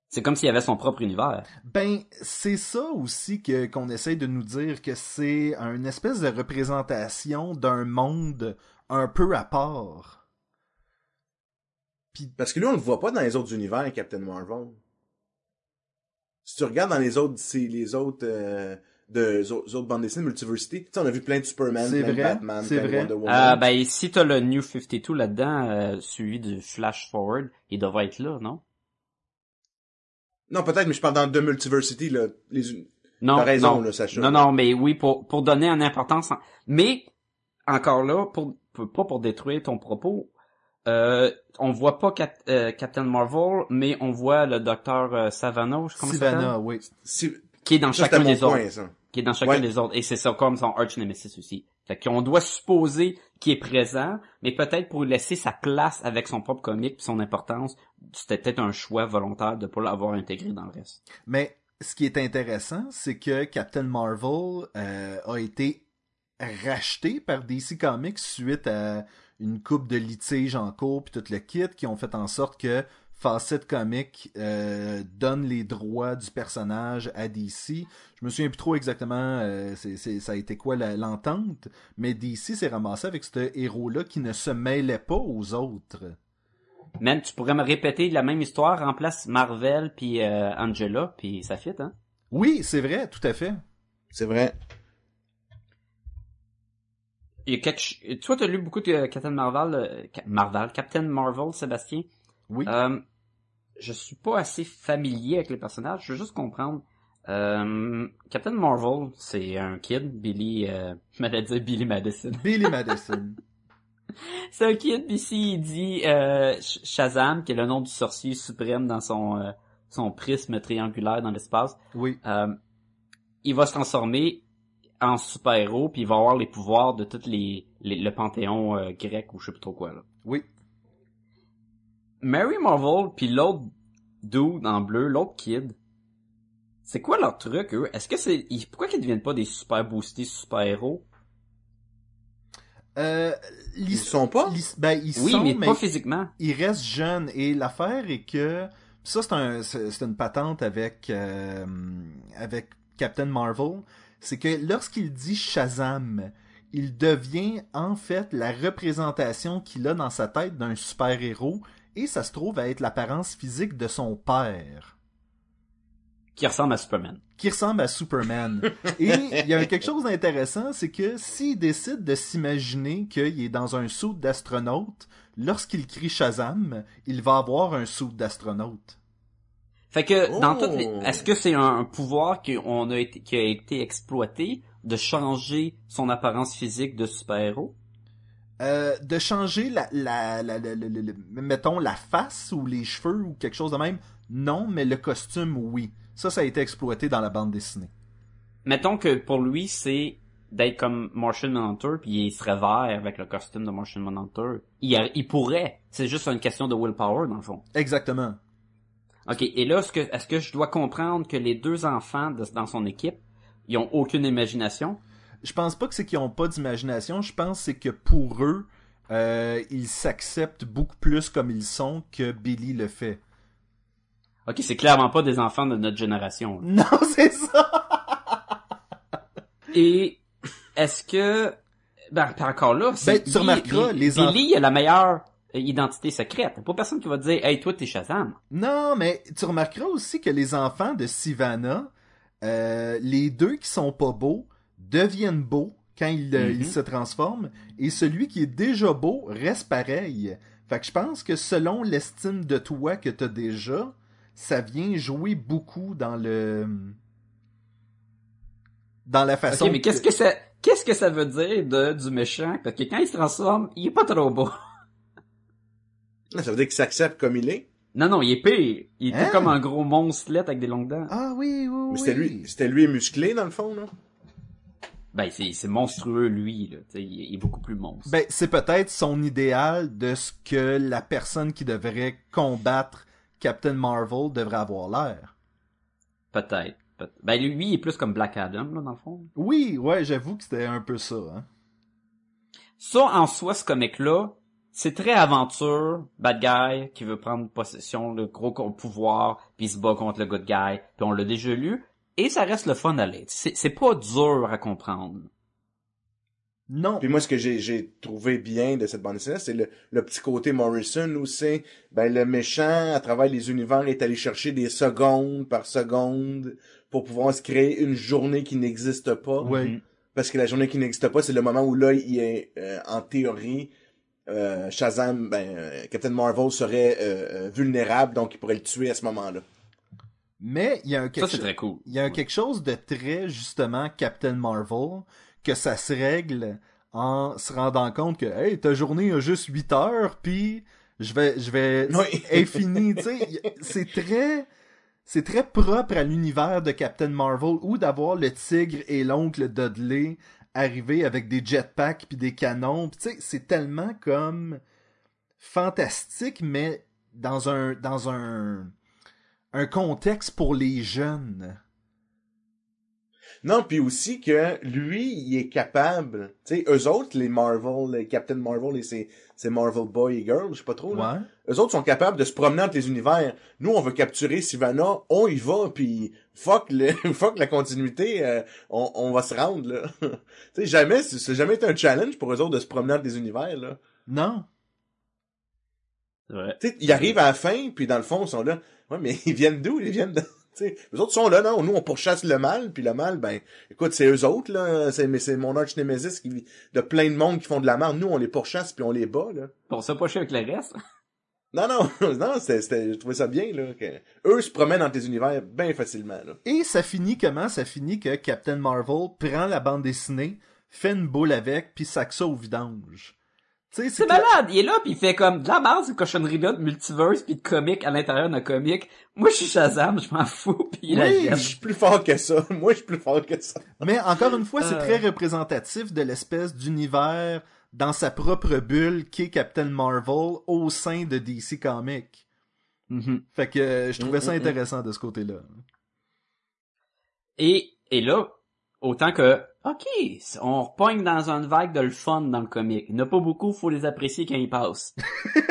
C'est comme s'il avait son propre univers. Ben, c'est ça aussi que qu'on essaye de nous dire que c'est une espèce de représentation d'un monde un peu à part. Parce que lui, on le voit pas dans les autres univers, Captain Marvel. Si tu regardes dans les autres, c'est les autres, euh, de, autres, autres bandes dessinées, Multiversity, tu sais, on a vu plein de Superman, C'est plein vrai, de Batman, c'est plein vrai. de Wonder Euh, Woman. ben, si t'as le New 52 là-dedans, euh, suivi du Flash Forward, il devrait être là, non? Non, peut-être, mais je parle dans de Multiversity, là. Les, Non, T'as raison, non. là, Sacha. Non, non, mais oui, pour, pour donner une importance. en- Mais, encore là, pour, pour- pas pour détruire ton propos, euh, on voit pas Cap- euh, Captain Marvel, mais on voit le docteur euh, Savannah, je sais comment ça s'appelle? Sivana, oui. si, Qui est dans ça, chacun des autres. point, ça. Qui est dans chacun Ouais. des autres. Et c'est ça comme son arch nemesis aussi. Fait qu'on doit supposer qu'il est présent, mais peut-être pour laisser sa place avec son propre comic puis son importance, c'était peut-être un choix volontaire de pas l'avoir intégré dans le reste. Mais ce qui est intéressant, c'est que Captain Marvel euh, a été racheté par DC Comics suite à une coupe de litiges en cours puis tout le kit qui ont fait en sorte que Facet Comics euh, donne les droits du personnage à DC. Je me souviens plus trop exactement euh, c'est, c'est- ça a été quoi la- l'entente, mais DC s'est ramassé avec ce héros-là qui ne se mêlait pas aux autres. Même, tu pourrais me répéter la même histoire, remplace Marvel puis euh, Angela, puis ça fit, hein? Oui, c'est vrai, tout à fait. C'est vrai. Il y a quelque... Toi, t'as lu beaucoup de Captain Marvel, euh, Marvel, Captain Marvel, Sébastien? Oui. Euh, je suis pas assez familier avec les personnages. Je veux juste comprendre. Euh, Captain Marvel, c'est un kid, Billy, euh, dire Billy Madison. Billy Madison. C'est un kid, puis ici, il dit euh, Sh- Shazam, qui est le nom du sorcier suprême dans son euh, son prisme triangulaire dans l'espace. Oui. Euh, il va se transformer en super-héros, puis il va avoir les pouvoirs de tous les, les- le panthéon euh, grec ou je sais plus trop quoi là. Oui. Mary Marvel puis l'autre dude en bleu, l'autre kid, c'est quoi leur truc eux? Est-ce que c'est ils- pourquoi qu'ils deviennent pas des super boostés super héros? Euh, Ils sont pas? Ben, ils Oui, sont, mais, mais pas physiquement. ils restent jeunes. Et l'affaire est que ça, c'est un, une patente avec euh, avec Captain Marvel. C'est que lorsqu'il dit Shazam, il devient en fait la représentation qu'il a dans sa tête d'un super héros. Et ça se trouve à être l'apparence physique de son père. Qui ressemble à Superman. qui ressemble à Superman. Et il y a quelque chose d'intéressant, c'est que s'il décide de s'imaginer qu'il est dans un saut d'astronaute, lorsqu'il crie Shazam, il va avoir un saut d'astronaute. Fait que dans Oh. toutes les... est-ce que c'est un, un pouvoir qui on a été qui a été exploité de changer son apparence physique de super-héros? Euh, de changer la, la, la, la- mettons la face ou les cheveux ou quelque chose de même, non, mais le costume, oui. Ça, ça a été exploité dans la bande dessinée. Mettons que pour lui c'est d'être comme Martian Manhunter puis il serait vert avec le costume de Martian Manhunter. Il, pourrait. C'est juste une question de willpower dans le fond. Exactement. Ok. Et là, est-ce que est-ce que je dois comprendre que les deux enfants de- dans son équipe, ils ont aucune imagination? Je pense pas que c'est qu'ils ont pas d'imagination, je pense que c'est que pour eux, euh, ils s'acceptent beaucoup plus comme ils sont que Billy le fait. Ok, c'est clairement pas des enfants de notre génération. là. Non, c'est ça! Et est-ce que ben encore là, Ben, tu remarqueras, les Billy enfants- a la meilleure identité secrète. Pas personne qui va dire "Hey, toi t'es Shazam." Non, mais tu remarqueras aussi que les enfants de Sivana, euh, les deux qui sont pas beaux, deviennent beaux quand ils, euh, Mhm. ils se transforment, et celui qui est déjà beau reste pareil. Fait que je pense que selon l'estime de toi que t'as déjà, ça vient jouer beaucoup dans le... dans la façon... Ok, mais qu'est-ce que ça qu'est-ce que ça veut dire de du méchant? Parce que quand il se transforme, il est pas trop beau. Ça veut dire qu'il s'accepte comme il est? Non non, il est pire. Il est Hein? comme un gros monstre avec des longues dents. Ah oui, oui, oui. Mais c'était lui, c'était lui musclé, dans le fond, là. Ben c'est c'est monstrueux lui là, il, est- il est beaucoup plus monstre. Ben, c'est peut-être son idéal de ce que la personne qui devrait combattre Captain Marvel devrait avoir l'air. Peut-être. Peut- ben lui, il est plus comme Black Adam là dans le fond. Oui, ouais, j'avoue que c'était un peu ça. Hein. Ça, en soi, ce comic-là, c'est très aventure, bad guy, qui veut prendre possession, le gros pouvoir, puis il se bat contre le good guy, puis on l'a déjà lu, et ça reste le fun à lire. C'est pas dur à comprendre. Non, Puis moi, ce que j'ai, trouvé bien de cette bande dessinée, c'est le, le petit côté Morrison où c'est, ben, le méchant, à travers les univers, est allé chercher des secondes par seconde pour pouvoir se créer une journée qui n'existe pas. ouais. Mhm. Parce que la journée qui n'existe pas, c'est le moment où là, il est, euh, en théorie, euh, Shazam, ben, euh, Captain Marvel serait euh, euh, vulnérable, donc il pourrait le tuer à ce moment-là. Mais il y a un quelque, c'est très cool. il y a un quelque chose de très justement Captain Marvel que ça se règle en se rendant compte que hey, ta journée a juste 8 heures puis je vais je vais Oui. infini, tu sais, c'est très c'est très propre à l'univers de Captain Marvel ou d'avoir le tigre et l'oncle Dudley arriver avec des jetpacks puis des canons, Puis tu sais, c'est tellement comme fantastique mais dans un dans un un contexte pour les jeunes. Non, puis aussi que lui, il est capable, tu sais, eux autres, les Marvel, les Captain Marvel et ses, ses Marvel Boy et Girl, je sais pas trop, là. Ouais. Eux autres sont capables de se promener entre les univers. Nous, on veut capturer Sivana, on y va, puis fuck le, fuck la continuité, euh, on, on va se rendre, là. tu sais, jamais, c'est jamais été un challenge pour eux autres de se promener entre les univers, là. Non. C'est vrai. Tu sais, ils arrivent à la fin, puis dans le fond, ils sont là. Ouais, mais ils viennent d'où? Ils viennent de... Tu sais, les autres sont là, non? Nous, on pourchasse le mal, puis le mal, ben, écoute, c'est eux autres, là. C'est, mais c'est mon arch nemesis qui, de plein de monde qui font de la merde. Nous, on les pourchasse, puis on les bat, là. Pour ça, pas chier avec le reste. Non, non, non, c'était, c'était, je trouvais ça bien, là. Que... Eux se promènent dans tes univers bien facilement, là. Et ça finit comment? Ça finit que Captain Marvel prend la bande dessinée, fait une boule avec, puis sac ça au vidange. Tu sais, C'est malade, il est là pis il fait comme de la base cette cochonnerie-là de multiverse pis de comique à l'intérieur d'un comique. Moi je suis Shazam, je m'en fous pis il la Oui. Je suis plus fort que ça. Moi, je suis plus fort que ça. Mais encore une fois, c'est Euh. très représentatif de l'espèce d'univers dans sa propre bulle qu'est Captain Marvel au sein de DC Comics. Mhm. Fait que euh, je trouvais ça Mm, mm, mm. intéressant de ce côté-là. Et, et là, autant que, ok, on repogne dans une vague de le fun dans le comique. Il n'y en a pas beaucoup, faut les apprécier quand ils passent.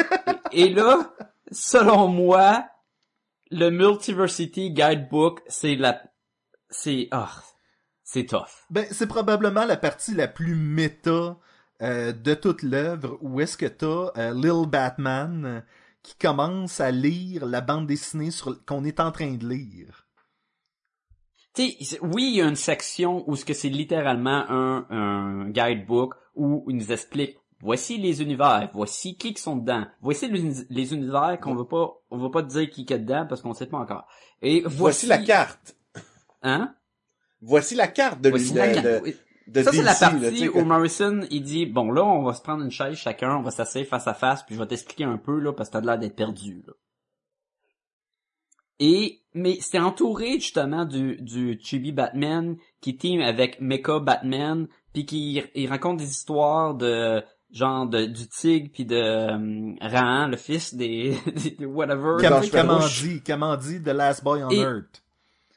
et, et là, selon moi, le Multiversity Guidebook, c'est la, c'est, ah, c'est tough. Ben, c'est probablement la partie la plus méta euh, de toute l'œuvre où est-ce que t'as euh, Lil Batman euh, qui commence à lire la bande dessinée sur qu'on est en train de lire. Oui, il y a une section où ce que c'est littéralement un, un guidebook où il nous explique voici les univers, voici qui qui sont dedans, voici les, les univers qu'on veut pas, on va pas te dire qui est dedans parce qu'on sait pas encore. Et Voici, voici, la carte. Hein? Voici la carte de Voici de- Ça, c'est la là, partie où Morrison, il dit, bon, là, on va se prendre une chaise chacun, on va s'asseoir face à face, puis je vais t'expliquer un peu, là, parce que t'as l'air d'être perdu, là. Et, mais c'était entouré, justement, du, du Chibi Batman, qui team avec Mecha Batman, puis qui, il raconte des histoires de, genre, de, du tigre, puis de, euh, Rahan, le fils des, des whatever. Kamandi, Kamandi, The Last Boy on Et- Earth.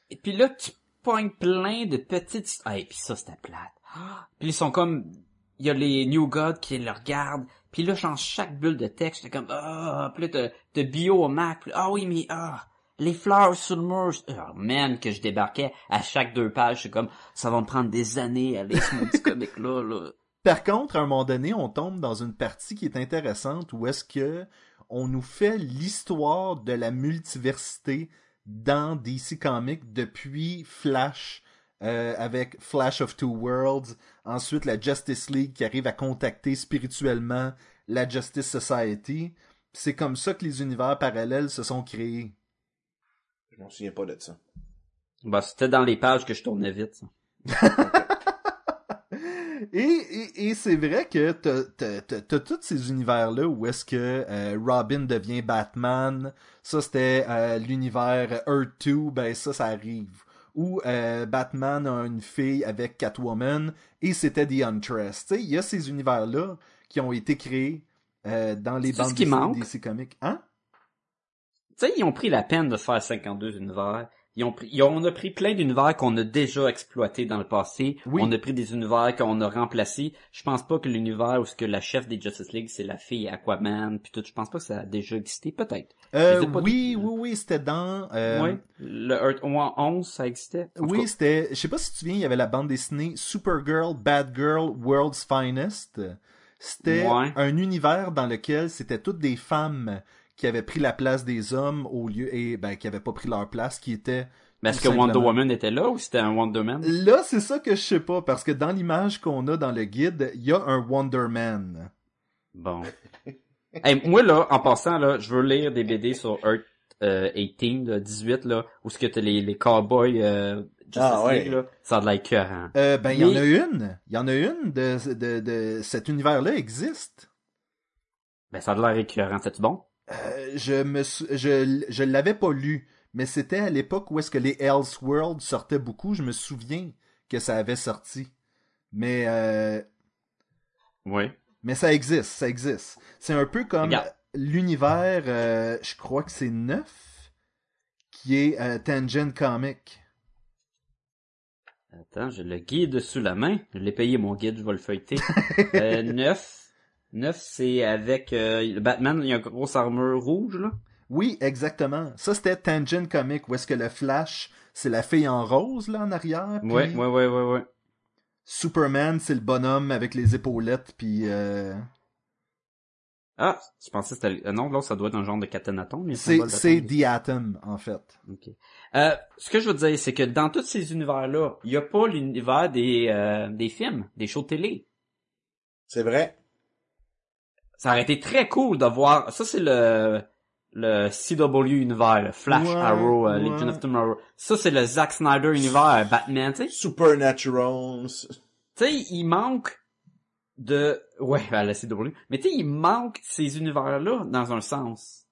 Et puis là, tu pognes plein de petites... Ah, et puis ça, c'était plate. Puis ils sont comme... Il y a les New Gods qui le regardent. Puis là, genre, chaque bulle de texte, j'étais comme... Ah, puis là, t'as- t'as bio au Mac. Ah oui, mais... Ah, les fleurs sur le mur. Oh, man, que je débarquais à chaque deux pages. C'est comme... Ça va me prendre des années à lire ce petit comic-là, là. Par contre, à un moment donné, on tombe dans une partie qui est intéressante où est-ce que on nous fait l'histoire de la multiversité dans DC Comics depuis Flash euh, avec Flash of Two Worlds, ensuite la Justice League qui arrive à contacter spirituellement la Justice Society. C'est comme ça que les univers parallèles se sont créés. Je m'en souviens pas de ça. Bah, c'était dans les pages que je tournais vite, ça. Et, et, et c'est vrai que t'as, t'as, t'as, t'as tous ces univers-là où est-ce que euh, Robin devient Batman. Ça, c'était euh, l'univers Earth 2. Ben, ça, ça arrive. Ou euh, Batman a une fille avec Catwoman. Et c'était The sais, il y a ces univers-là qui ont été créés euh, dans les ce bandes qui manque? DC Comics. Hein? Tu sais, ils ont pris la peine de faire 52 univers. Ils ont pris, ils ont- on a pris plein d'univers qu'on a déjà exploités dans le passé. Oui. On a pris des univers qu'on a remplacés. Je pense pas que l'univers où ce que la chef des Justice League c'est la fille Aquaman puis tout. Je pense pas que ça a déjà existé. Peut-être. Euh, oui, oui, oui, c'était dans... euh, oui. Le Earth 11 ça existait. En Oui, c'était. Je sais pas si tu te souviens, il y avait la bande dessinée Supergirl, Bad Girl, World's Finest. C'était Ouais. un univers dans lequel c'était toutes des femmes qui avaient pris la place des hommes au lieu et ben qui avaient pas pris leur place, qui étaient. Mais est-ce que Wonder Woman était là ou c'était un Wonder Man? Là, c'est ça que je sais pas parce que dans l'image qu'on a dans le guide, il y a un Wonder Man. Bon. Hey, moi là, en passant là, je veux lire des BD sur Earth euh, 18, là, 18 là, où ce que t'as les les cowboys euh, Justice Ah, ouais. League, là, ça a de l'air écœurant. Euh, ben, il y en a une. Il y en a une de, de, de cet univers-là existe. Ben ça a de l'air écœurant, c'est bon? Euh, je me sou- je, je l'avais pas lu, mais c'était à l'époque où est-ce que les Elseworlds sortaient beaucoup. Je me souviens que ça avait sorti. Mais euh, Oui. mais ça existe, ça existe. C'est un peu comme l'univers, euh, je crois que c'est neuf, qui est euh, Tangent Comic. Attends, j'ai le guide sous la main. Je l'ai payé mon guide, je vais le feuilleter. euh, 9. 9, c'est avec euh, le Batman, il y a une grosse armure rouge, là. Oui, exactement. Ça c'était Tangent Comic, où est-ce que le Flash, c'est la fille en rose là en arrière. puis Ouais, ouais, ouais, ouais, ouais. Superman, c'est le bonhomme avec les épaulettes, puis euh, Ah, je pensais que c'était... euh, non, là, ça doit être un genre de caténaton. mais c'est c'est. The Atom en fait. Ok. Euh, ce que je veux dire, c'est que dans tous ces univers-là, il n'y a pas l'univers des, euh, des films, des shows de télé. C'est vrai. Ça aurait été très cool de voir... Ça, c'est le le CW univers, le Flash Ouais, Arrow, euh, ouais. Legion of Tomorrow. Ça, c'est le Zack Snyder univers, Batman, tu sais. Supernatural. Tu sais, il manque de... Ouais, à la CW. Mais tu sais, il manque ces univers-là, dans un sens.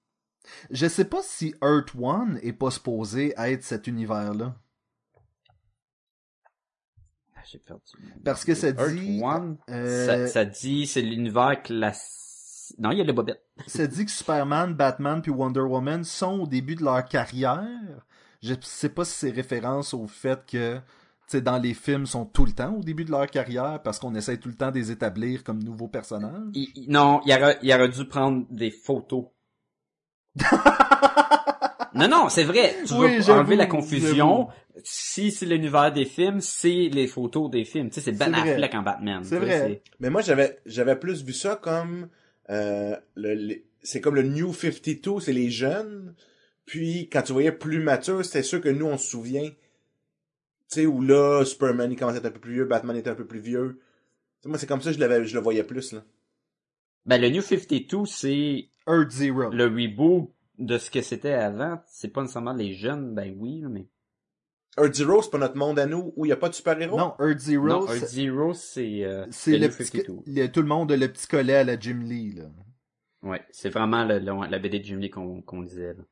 Je sais pas si Earth One est pas supposé être cet univers-là. Ah, J'ai perdu. Parce que ça Earth dit... One, euh, ça, ça dit, c'est l'univers classique. Non, il y a les bobettes. ça dit que Superman, Batman puis Wonder Woman sont au début de leur carrière. Je sais pas si c'est référence au fait que tu sais, dans les films sont tout le temps au début de leur carrière parce qu'on essaie tout le temps de les établir comme nouveaux personnages. Il- il- non, il aurait, il aurait dû prendre des photos. non, non, c'est vrai. Tu Oui, veux enlever la confusion. Si c'est l'univers des films, c'est les photos des films. Tu sais, c'est Ben. Affleck en Batman. C'est vrai. Mais moi, j'avais, j'avais plus vu ça comme, euh, c'est comme le New 52, c'est les jeunes. Puis, quand tu voyais plus mature, c'était sûr que nous, on se souvient. Tu sais, où là, Superman, il commençait à être un peu plus vieux, Batman était un peu plus vieux. Moi, c'est comme ça que je l'avais, je le voyais plus, là. Ben, le New 52, c'est Earth Zero. le reboot de ce que c'était avant. C'est pas nécessairement les jeunes, ben oui, là, mais... Earth Zero, c'est pas notre monde à nous, où il y a pas de super-héros? Non, Earth Zero, non, c'est- Earth Zero, c'est... euh, c'est le petit, 52. le- tout le monde a le petit collet à la Jim Lee là. Ouais, c'est vraiment le, le- la BD de Jim Lee qu'on qu'on lisait, là.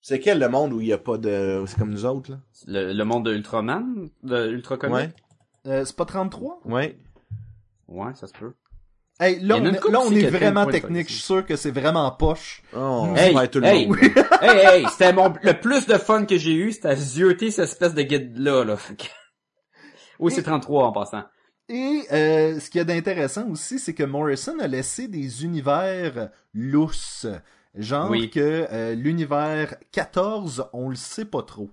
C'est quel le monde où il y a pas de, c'est comme nous autres, là? Le, le monde de Ultraman, de Ultra Comics. Ouais. Euh, c'est pas 33 Ouais. Ouais, ça se peut. Hey, là on, est- là, on vraiment technique, je suis sûr que c'est vraiment poche. Oh, on Hey, tout le hey, monde. hey, hey, c'était mon, le plus de fun que j'ai eu, c'était à zioter cette espèce de guide-là, là. Oui, c'est 33 en passant. Et euh, ce qu'il y a d'intéressant aussi, c'est que Morrison a laissé des univers lousses. Genre Oui. que euh, l'univers 14, on le sait pas trop.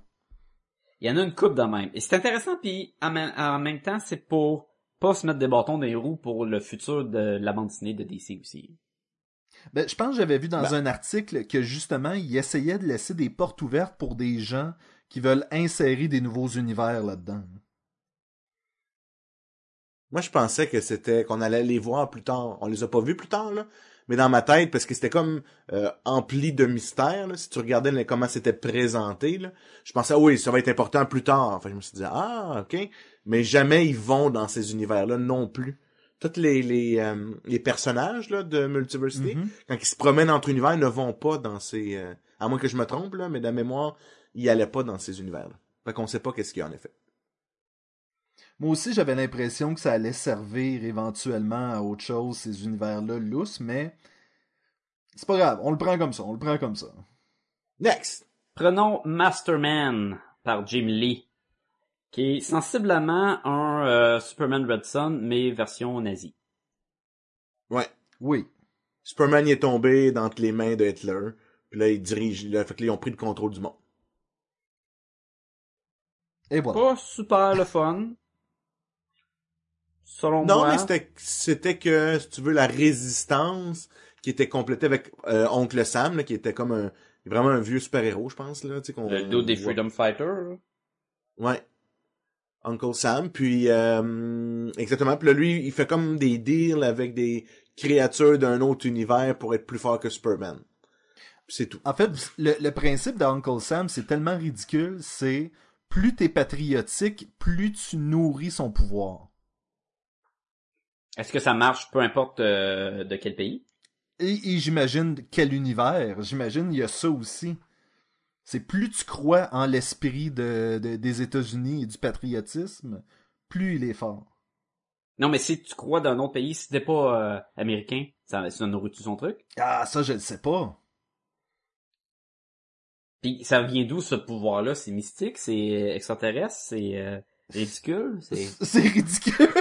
Il y en a une coupe de même. Et c'est intéressant, puis en, même- en même temps, c'est pour pas se mettre des bâtons dans les roues pour le futur de la bande dessinée de DC aussi. Ben, je pense que j'avais vu dans Ben- un article que justement, il essayait de laisser des portes ouvertes pour des gens qui veulent insérer des nouveaux univers là-dedans. Moi, je pensais que c'était qu'on allait les voir plus tard. On les a pas vus plus tard, là. Mais dans ma tête, parce que c'était comme euh, empli de mystère, là, si tu regardais les- comment c'était présenté, là, je pensais, ah oui, ça va être important plus tard. Enfin, je me suis dit, ah, ok. Mais jamais ils vont dans ces univers-là non plus. Tous les, les, euh, les personnages là, de Multiversity, Mhm. quand ils se promènent entre univers, ne vont pas dans ces... euh, à moins que je me trompe, là, mais dans la mémoire, ils allaient pas dans ces univers-là. Fait qu'on sait pas qu'est-ce qu'il y a en effet. Moi aussi, j'avais l'impression que ça allait servir éventuellement à autre chose, ces univers-là lousses, mais c'est pas grave, on le prend comme ça, on le prend comme ça. Next! Prenons Masterman par Jim Lee, qui est sensiblement un euh, Superman Red Son, mais version nazie. Ouais. Oui. Superman il est tombé dans les mains de Hitler. Puis là, il dirige. Là, fait que là, ils ont pris le contrôle du monde. Et voilà. Pas super le fun. Selon Non, moi. mais c'était, c'était que, si tu veux, la résistance qui était complétée avec euh, Oncle Sam, là, qui était comme un vraiment un vieux super-héros, je pense. Là, tu sais, qu'on, Le dos des. Freedom Fighters. là. Ouais. Uncle Sam, puis euh, exactement. Puis là, lui, il fait comme des deals avec des créatures d'un autre univers pour être plus fort que Superman. C'est tout. En fait, le, le principe d'Uncle Sam, c'est tellement ridicule, c'est plus t'es patriotique, plus tu nourris son pouvoir. Est-ce que ça marche peu importe euh, de quel pays? Et, et j'imagine quel univers. J'imagine il y a ça aussi. C'est plus tu crois en l'esprit de, de- des États-Unis et du patriotisme, plus il est fort. Non, mais si tu crois d'un autre pays, si t'es pas euh, américain, ça, ça nourrit-tu son truc? Ah, ça, je le sais pas. Puis ça vient d'où ce pouvoir-là? C'est mystique? C'est extraterrestre? C'est euh, ridicule? C'est... C'est ridicule.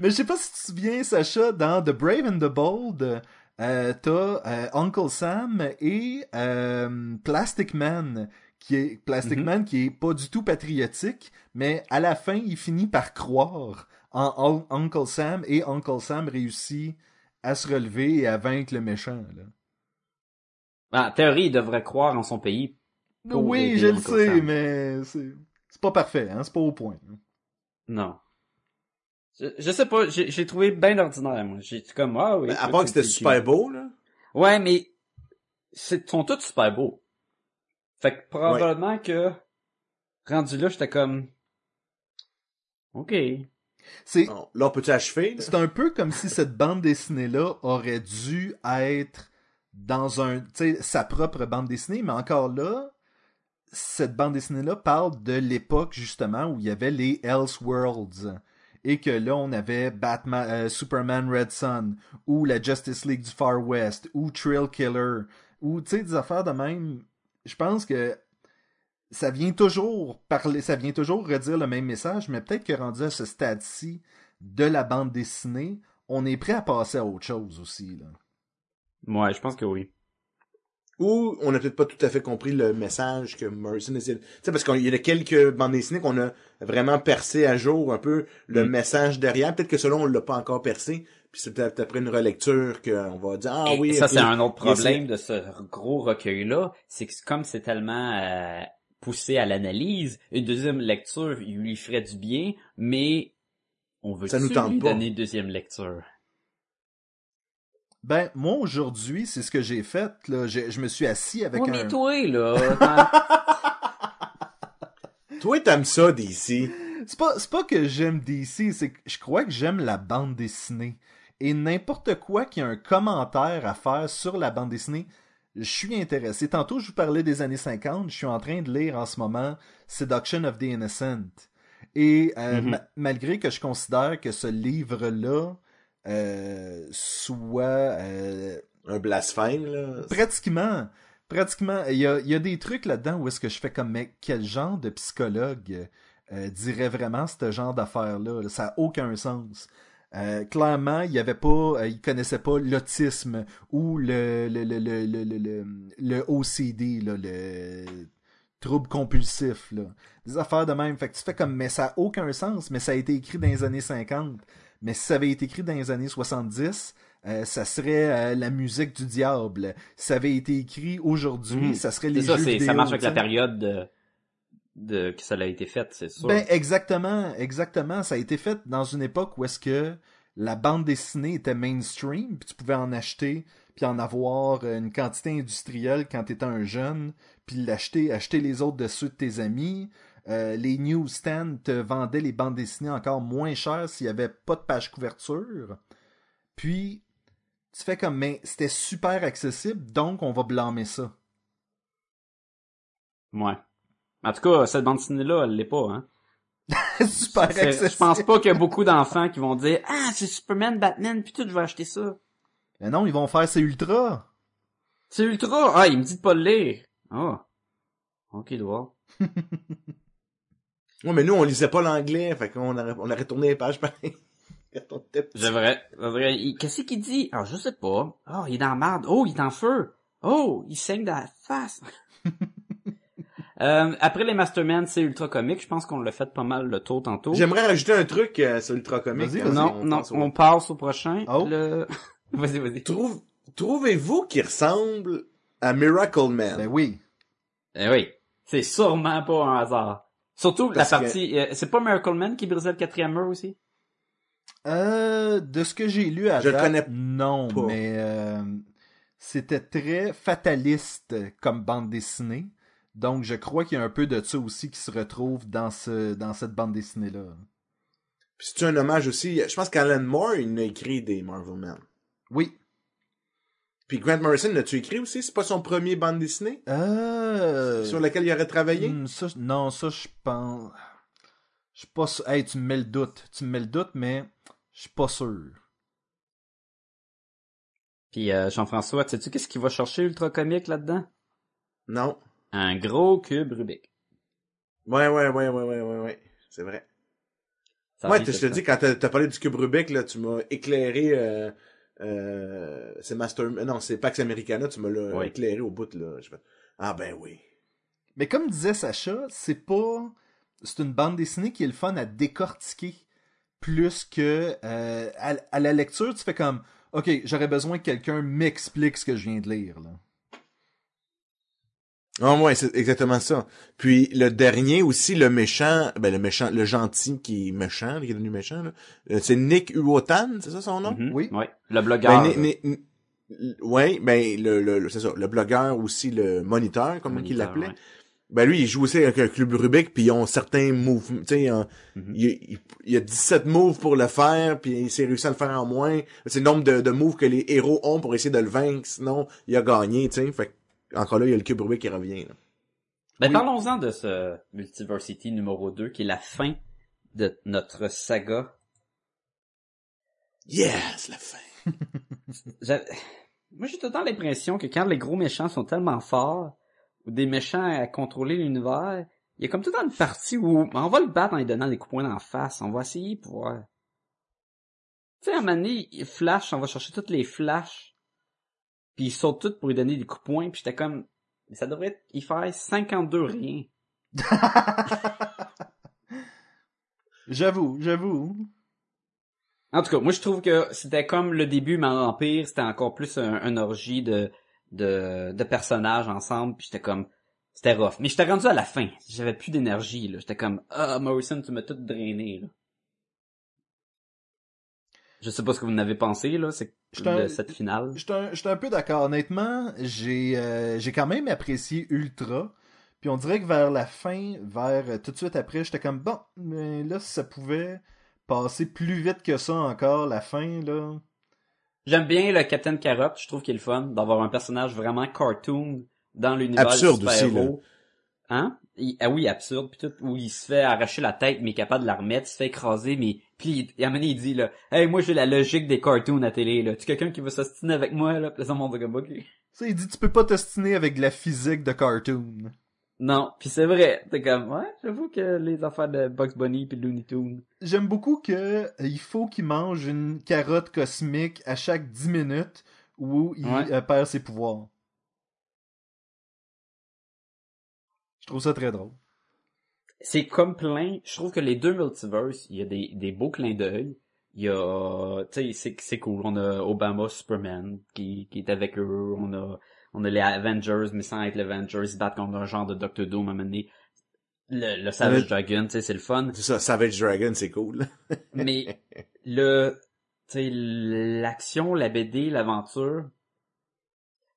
Mais je sais pas si tu te souviens, Sacha, dans The Brave and the Bold, euh, t'as euh, Uncle Sam et euh, Plastic Man, qui est Plastic Mhm. Man qui est pas du tout patriotique, mais à la fin, il finit par croire en Un- Uncle Sam et Uncle Sam réussit à se relever et à vaincre le méchant. Là. En théorie, il devrait croire en son pays. Pour oui, je le sais, Sam. mais c'est c'est pas parfait, hein, c'est pas au point. Non. Je, je sais pas, j'ai, trouvé bien ordinaire, moi. J'ai comme, ah oui. Ben, à part que c'était super beau, là. Ouais, mais c'est sont tous super beaux. Fait que probablement que rendu là, j'étais comme OK. C'est, là, on peut-tu achever? là? c'est un peu comme si cette bande dessinée-là aurait dû être dans un, tu sais, sa propre bande dessinée, mais encore là, cette bande dessinée-là parle de l'époque, justement, où il y avait les Elseworlds. Et que là, on avait Batman, euh, Superman Red Sun, ou la Justice League du Far West, ou Trail Killer, ou, tu sais, des affaires de même. Je pense que ça vient toujours parler, ça vient toujours redire le même message, mais peut-être que rendu à ce stade-ci de la bande dessinée, on est prêt à passer à autre chose aussi, là. Ouais, je pense que oui. Ou on n'a peut-être pas tout à fait compris le message que Morrison essayait. de- Tu sais, parce qu'il y a quelques bandes dessinées qu'on a vraiment percé à jour un peu le Mm. message derrière. Peut-être que selon on l'a pas encore percé. Puis c'est peut-être après une relecture qu'on va dire ah Et oui. ça, c'est un autre problème de ce gros recueil-là, c'est que comme c'est tellement euh, poussé à l'analyse, une deuxième lecture il lui ferait du bien, mais on veut Ça nous tente lui pas. donner une deuxième lecture? Ben, moi, aujourd'hui, c'est ce que j'ai fait, là. Je, je me suis assis avec Ouais, un... mais toi, là, Toi t'aimes ça d'ici. C'est pas, c'est pas que j'aime DC, c'est que je crois que j'aime la bande dessinée. Et n'importe quoi qui a un commentaire à faire sur la bande dessinée, je suis intéressé. Tantôt, je vous parlais des années 50, je suis en train de lire en ce moment Seduction of the Innocent. Et euh, Mhm. ma- malgré que je considère que ce livre-là euh, soit euh, Un blasphème là. Pratiquement. Pratiquement. Il y a, y a des trucs là-dedans où est-ce que je fais comme, mais quel genre de psychologue euh, dirait vraiment ce genre d'affaires-là? là? Ça n'a aucun sens. Euh, clairement, il y avait pas, euh, il connaissait pas l'autisme ou le le, le, le, le, le, le- le OCD, là, le trouble compulsif, là. Des affaires de même. Fait que tu fais comme, mais ça a aucun sens, mais ça a été écrit dans les années 50. Mais si ça avait été écrit dans les années 70, euh, ça serait euh, la musique du diable. Si ça avait été écrit aujourd'hui, Mhm. ça serait les ça, jeux c'est, vidéo. ça marche avec la période de, de que ça a été fait, c'est sûr. Ben, exactement, exactement. Ça a été fait dans une époque où est-ce que la bande dessinée était mainstream, puis tu pouvais en acheter, puis en avoir euh, une quantité industrielle quand tu étais un jeune, puis l'acheter, acheter les autres de ceux de tes amis. Euh, les newsstands te vendaient les bandes dessinées encore moins chères s'il y avait pas de page couverture. Puis, tu fais comme, mais c'était super accessible, donc on va blâmer ça. Ouais. En tout cas, cette bande dessinée-là, elle l'est pas, hein. super accessible. Je pense pas qu'il y a beaucoup d'enfants qui vont dire Ah, c'est Superman, Batman, puis tout, je vais acheter ça. Mais non, ils vont faire c'est ultra. C'est ultra? Ah, il me dit de pas le lire. Ah. Ok, doigt. Ouais, mais nous on lisait pas l'anglais, fait qu'on aurait, on aurait tourné les pages pareil. Je vrai. Qu'est-ce qu'il dit? Ah, je sais pas. Oh, il est dans la marde. Oh, il est en feu. Oh, il saigne dans la face. Euh, après les Masterman, c'est ultra comique. Je pense qu'on l'a fait pas mal le tour tantôt. J'aimerais rajouter un truc euh, sur Ultra quand vas-y. Non, on non, passe au- on passe au prochain. Oh. Le... vas-y, vas-y. Trouve, trouvez-vous qu'il ressemble à Miracle Man? Ben oui. Eh oui. C'est sûrement pas un hasard. Surtout Parce la que- partie... euh, c'est pas Miracle Man qui brisait le quatrième mur aussi? Euh, de ce que j'ai lu à Je le date, connais non, pas. mais euh, c'était très fataliste comme bande dessinée. Donc, je crois qu'il y a un peu de ça aussi qui se retrouve dans ce dans cette bande dessinée là. Puis c'est un hommage aussi. Je pense qu'Alan Moore, il a écrit des Marvel Man. Oui. Puis Grant Morrison, l'as-tu écrit aussi? C'est pas son premier bande dessinée? Euh... Sur lequel il aurait travaillé? Hmm, ça, non, ça je pense. Je suis pas sûr. Hey, tu me mets le doute. Tu me mets le doute, mais je suis pas sûr. Puis euh, Jean-François, sais-tu qu'est-ce qu'il va chercher ultra comique là-dedans? Non. Un gros cube Rubik. Ouais, ouais, ouais, ouais, ouais, ouais, ouais. C'est vrai. Ça ouais, je te dis, quand t'as t'as parlé du cube Rubik, là, tu m'as éclairé, euh, euh, c'est Master, non, c'est Pax Americana, tu me l'as Oui. éclairé au bout, là. Je fais, ah ben oui. Mais comme disait Sacha, c'est pas. C'est une bande dessinée qui est le fun à décortiquer. Plus que euh, à, à la lecture, tu fais comme OK, j'aurais besoin que quelqu'un m'explique ce que je viens de lire. Là. Ah ouais, c'est exactement ça. Puis le dernier aussi, le méchant, ben le méchant, le gentil qui est méchant, qui est devenu méchant, là, euh, c'est Nick Uotan, c'est ça son nom? Mhm. Oui. Ouais. Le blogueur. Ben, Ni- Ni- L- Ouais, ben le, le, le- c'est ça, le blogueur aussi le moniteur comme il l'appelait. ouais. Ben lui, il joue aussi avec un club Rubik, puis ils ont certains moves, tu sais, hein, Mhm. il, il, il y a 17 moves pour le faire, puis il s'est réussi à le faire en moins. C'est le nombre de, de moves que les héros ont pour essayer de le vaincre, sinon il a gagné, tu sais. Fait que, encore là, il y a le cube Rubik qui revient. Là. Ben, Oui. parlons-en de ce Multiversity numéro 2, qui est la fin de notre saga. Yes, la fin. Moi, j'ai tout le temps l'impression que quand les gros méchants sont tellement forts, ou des méchants à contrôler l'univers, il y a comme tout dans une partie où on va le battre en lui donnant des coups de poing en face. On va essayer pour voir. Tu sais, à un moment donné, il flash, on va chercher toutes les flashs, puis ils sautent toutes pour lui donner des coups de poing, puis j'étais comme, mais ça devrait y faire 52 rien. J'avoue, j'avoue. En tout cas, moi je trouve que c'était comme le début, mais en Empire, c'était encore plus un, un orgie de, de, de personnages ensemble, puis j'étais comme, c'était rough. Mais j'étais rendu à la fin, j'avais plus d'énergie, là. J'étais comme, ah, Morrison, tu m'as tout drainé, là. Je sais pas ce que vous en avez pensé, là, c'est de cette finale. J'étais un, peu d'accord. Honnêtement, j'ai euh, j'ai quand même apprécié Ultra. Puis on dirait que vers la fin, vers euh, tout de suite après, j'étais comme bon, mais là, si ça pouvait passer plus vite que ça encore, la fin, là. J'aime bien le Captain Carotte, je trouve qu'il est le fun d'avoir un personnage vraiment cartoon dans l'univers Absurde du aussi, super-héros. Hein? Il- ah oui, absurde, puis tout, où il se fait arracher la tête, mais il est capable de la remettre, il se fait écraser, mais puis il, il dit là, hey moi j'ai la logique des cartoons à télé là, tu quelqu'un qui veut s'ostiner avec moi là, puis là, ça monte comme ok. Ça, il dit tu peux pas t'ostiner avec de la physique de cartoon. Non, puis c'est vrai, t'es comme ouais, j'avoue que les affaires de Bugs Bunny puis Looney Tunes. J'aime beaucoup que euh, il faut qu'il mange une carotte cosmique à chaque 10 minutes où il Ouais. euh, perd ses pouvoirs. Je trouve ça très drôle. C'est comme plein. Je trouve que les deux multiverses, il y a des, des beaux clins d'œil. Il y a, tu sais, c'est, c'est cool. On a Obama Superman qui, qui est avec eux. On a, on a les Avengers, mais sans être les Avengers, ils se battent contre un genre de Doctor Doom à un moment donné. Le, le Savage Ouais. Dragon, tu sais, c'est le fun. C'est ça, Savage Dragon, c'est cool. Mais le, tu sais, l'action, la BD, l'aventure,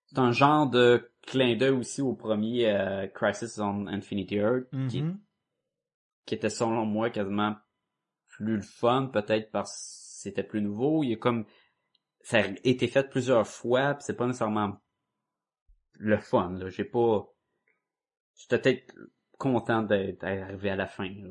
c'est un genre de clin d'œil aussi au premier euh, Crisis on Infinity Earth, qui, Mhm. qui était selon moi quasiment plus le fun, peut-être parce que c'était plus nouveau. Il y comme ça a été fait plusieurs fois, c'est pas nécessairement le fun. Là, j'ai pas, j'étais peut-être content d'être arrivé à la fin. Là.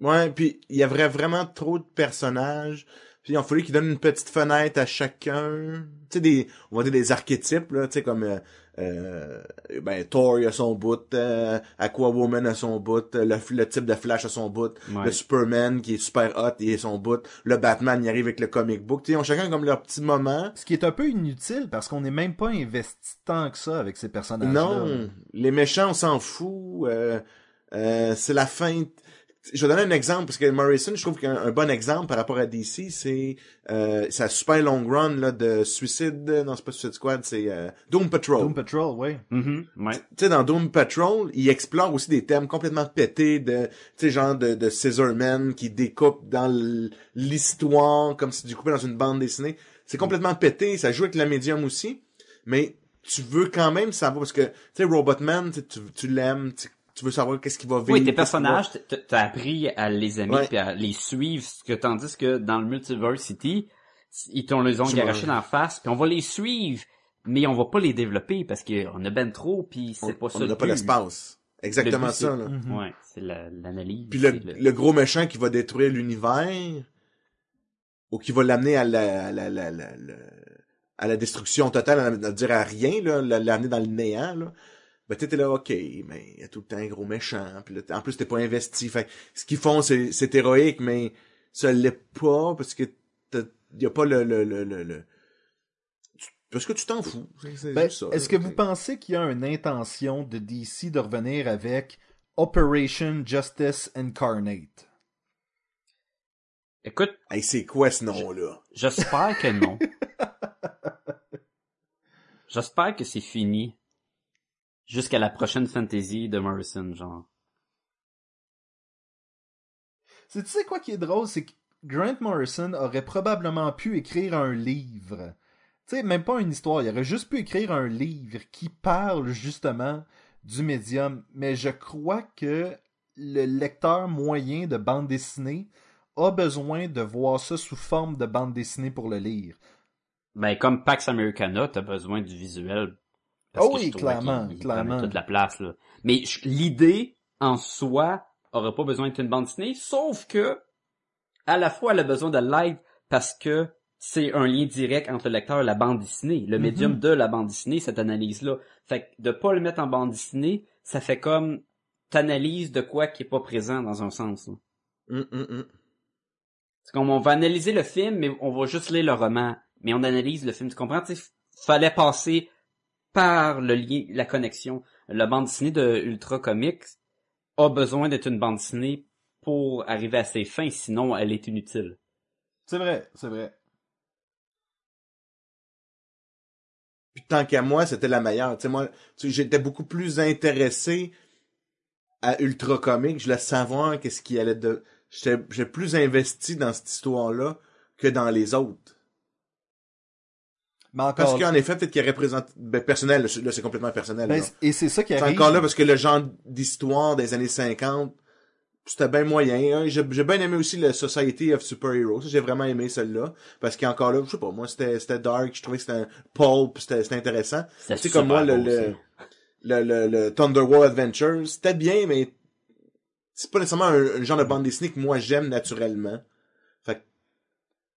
Ouais, puis il y avait vraiment trop de personnages. Puis il a fallu qu'ils donnent une petite fenêtre à chacun. Tu sais, des, on va dire des archétypes, là, tu sais, comme, euh, euh, ben, Thor a son bout, euh, Aquawoman a son bout, euh, le, le type de Flash a son bout, Ouais. le Superman qui est super hot, il a son bout, le Batman il arrive avec le comic book. Tu sais, ils ont chacun comme leur petit moment. Ce qui est un peu inutile parce qu'on n'est même pas investi tant que ça avec ces personnages. Non, les méchants, on s'en fout. Euh, euh, c'est la fin. Je vais donner un exemple parce que Morrison, je trouve qu'un un bon exemple par rapport à DC, c'est euh, sa super long run là de Suicide. Non, c'est pas Suicide Squad, c'est euh, Doom Patrol. Doom Patrol, ouais. Mhm, ouais. Tu sais, dans Doom Patrol, il explore aussi des thèmes complètement pétés de, tu sais, genre de, de Scissorman qui découpe dans l'histoire comme si tu coupais dans une bande dessinée. C'est complètement pété, ça joue avec la médium aussi, mais tu veux quand même savoir, parce que, tu sais, Robotman, tu, sais, tu, tu l'aimes, tu, tu veux savoir qu'est-ce qui va vivre. Oui, tes personnages, t'as t'as appris à les aimer Ouais. puis à les suivre, ce que tandis que dans le Multiversity, ils t'ont les ont me- dans la face, puis on va les suivre, mais on va pas les développer parce qu'on a ben trop, puis c'est pas ça. On le n'a pas l'espace. Exactement Le ça, c'est- là. Mhm. Ouais, c'est la- l'analyse. Puis le, c'est le- le gros méchant qui va détruire l'univers, ou qui va l'amener à la, à la, la, la- la- à la destruction totale, à, à dire à rien, l'amener dans le néant, là. Ben, t'étais là, ok, mais il y a tout le temps un gros méchant, puis en plus, t'es pas investi. Fait ce qu'ils font, c'est, c'est héroïque, mais ça l'est pas, parce que t'as- y a pas le, le, le, le, parce que tu t'en fous. Ben, Est-ce là. que vous pensez qu'il y a une intention de DC de revenir avec Operation Justice Incarnate? Écoute, Hey, c'est quoi ce nom-là? j'espère que non. j'espère que c'est fini. Jusqu'à la prochaine fantasy de Morrison, genre. C'est tu sais quoi qui est drôle, c'est que Grant Morrison aurait probablement pu écrire un livre. Tu Tu sais, même pas une histoire. Il aurait juste pu écrire un livre qui parle justement du médium. Mais je crois que le lecteur moyen de bande dessinée a besoin de voir ça sous forme de bande dessinée pour le lire. Ben, comme Pax Americana, t'as besoin du visuel. Parce Oh que oui, je clairement, il clairement. toute la place, là. Mais l'idée, en soi, aurait pas besoin d'être une bande dessinée, sauf que, à la fois, elle a besoin de l'aide parce que c'est un lien direct entre le lecteur et la bande dessinée, le Mhm. médium de la bande dessinée, cette analyse-là. Fait que de pas le mettre en bande dessinée, ça fait comme t'analyses de quoi qui est pas présent dans un sens. là. C'est comme on va analyser le film, mais on va juste lire le roman. Mais on analyse le film, tu comprends? Tu sais, fallait passer par le lien, la connexion. La bande dessinée de Ultra Comics a besoin d'être une bande dessinée pour arriver à ses fins, sinon elle est inutile. C'est vrai, c'est vrai. Puis tant qu'à moi, c'était la meilleure. Tu sais, moi, tu sais, j'étais beaucoup plus intéressé à Ultra Comics. Je voulais savoir qu'est-ce qui allait de... J'étais, j'ai plus investi dans cette histoire-là que dans les autres. Mais encore, Parce qu'en effet, peut-être qu'il représente... Ben, personnel, là, c'est- c'est complètement personnel. ben, et c'est ça qui C'est arrive. encore là parce que le genre d'histoire des années 50, c'était bien moyen. hein. J'ai j'ai bien aimé aussi le Society of Superheroes. Ça, J'ai vraiment aimé celle-là. Parce qu'encore là, je sais pas, moi, c'était c'était dark. Je trouvais que c'était un pulp. C'était c'était intéressant. C'était Tu sais, comme moi, super le, le, le, le, le Thunder War Adventures, c'était bien, mais c'est pas nécessairement un, un genre de bande dessinée que moi j'aime naturellement.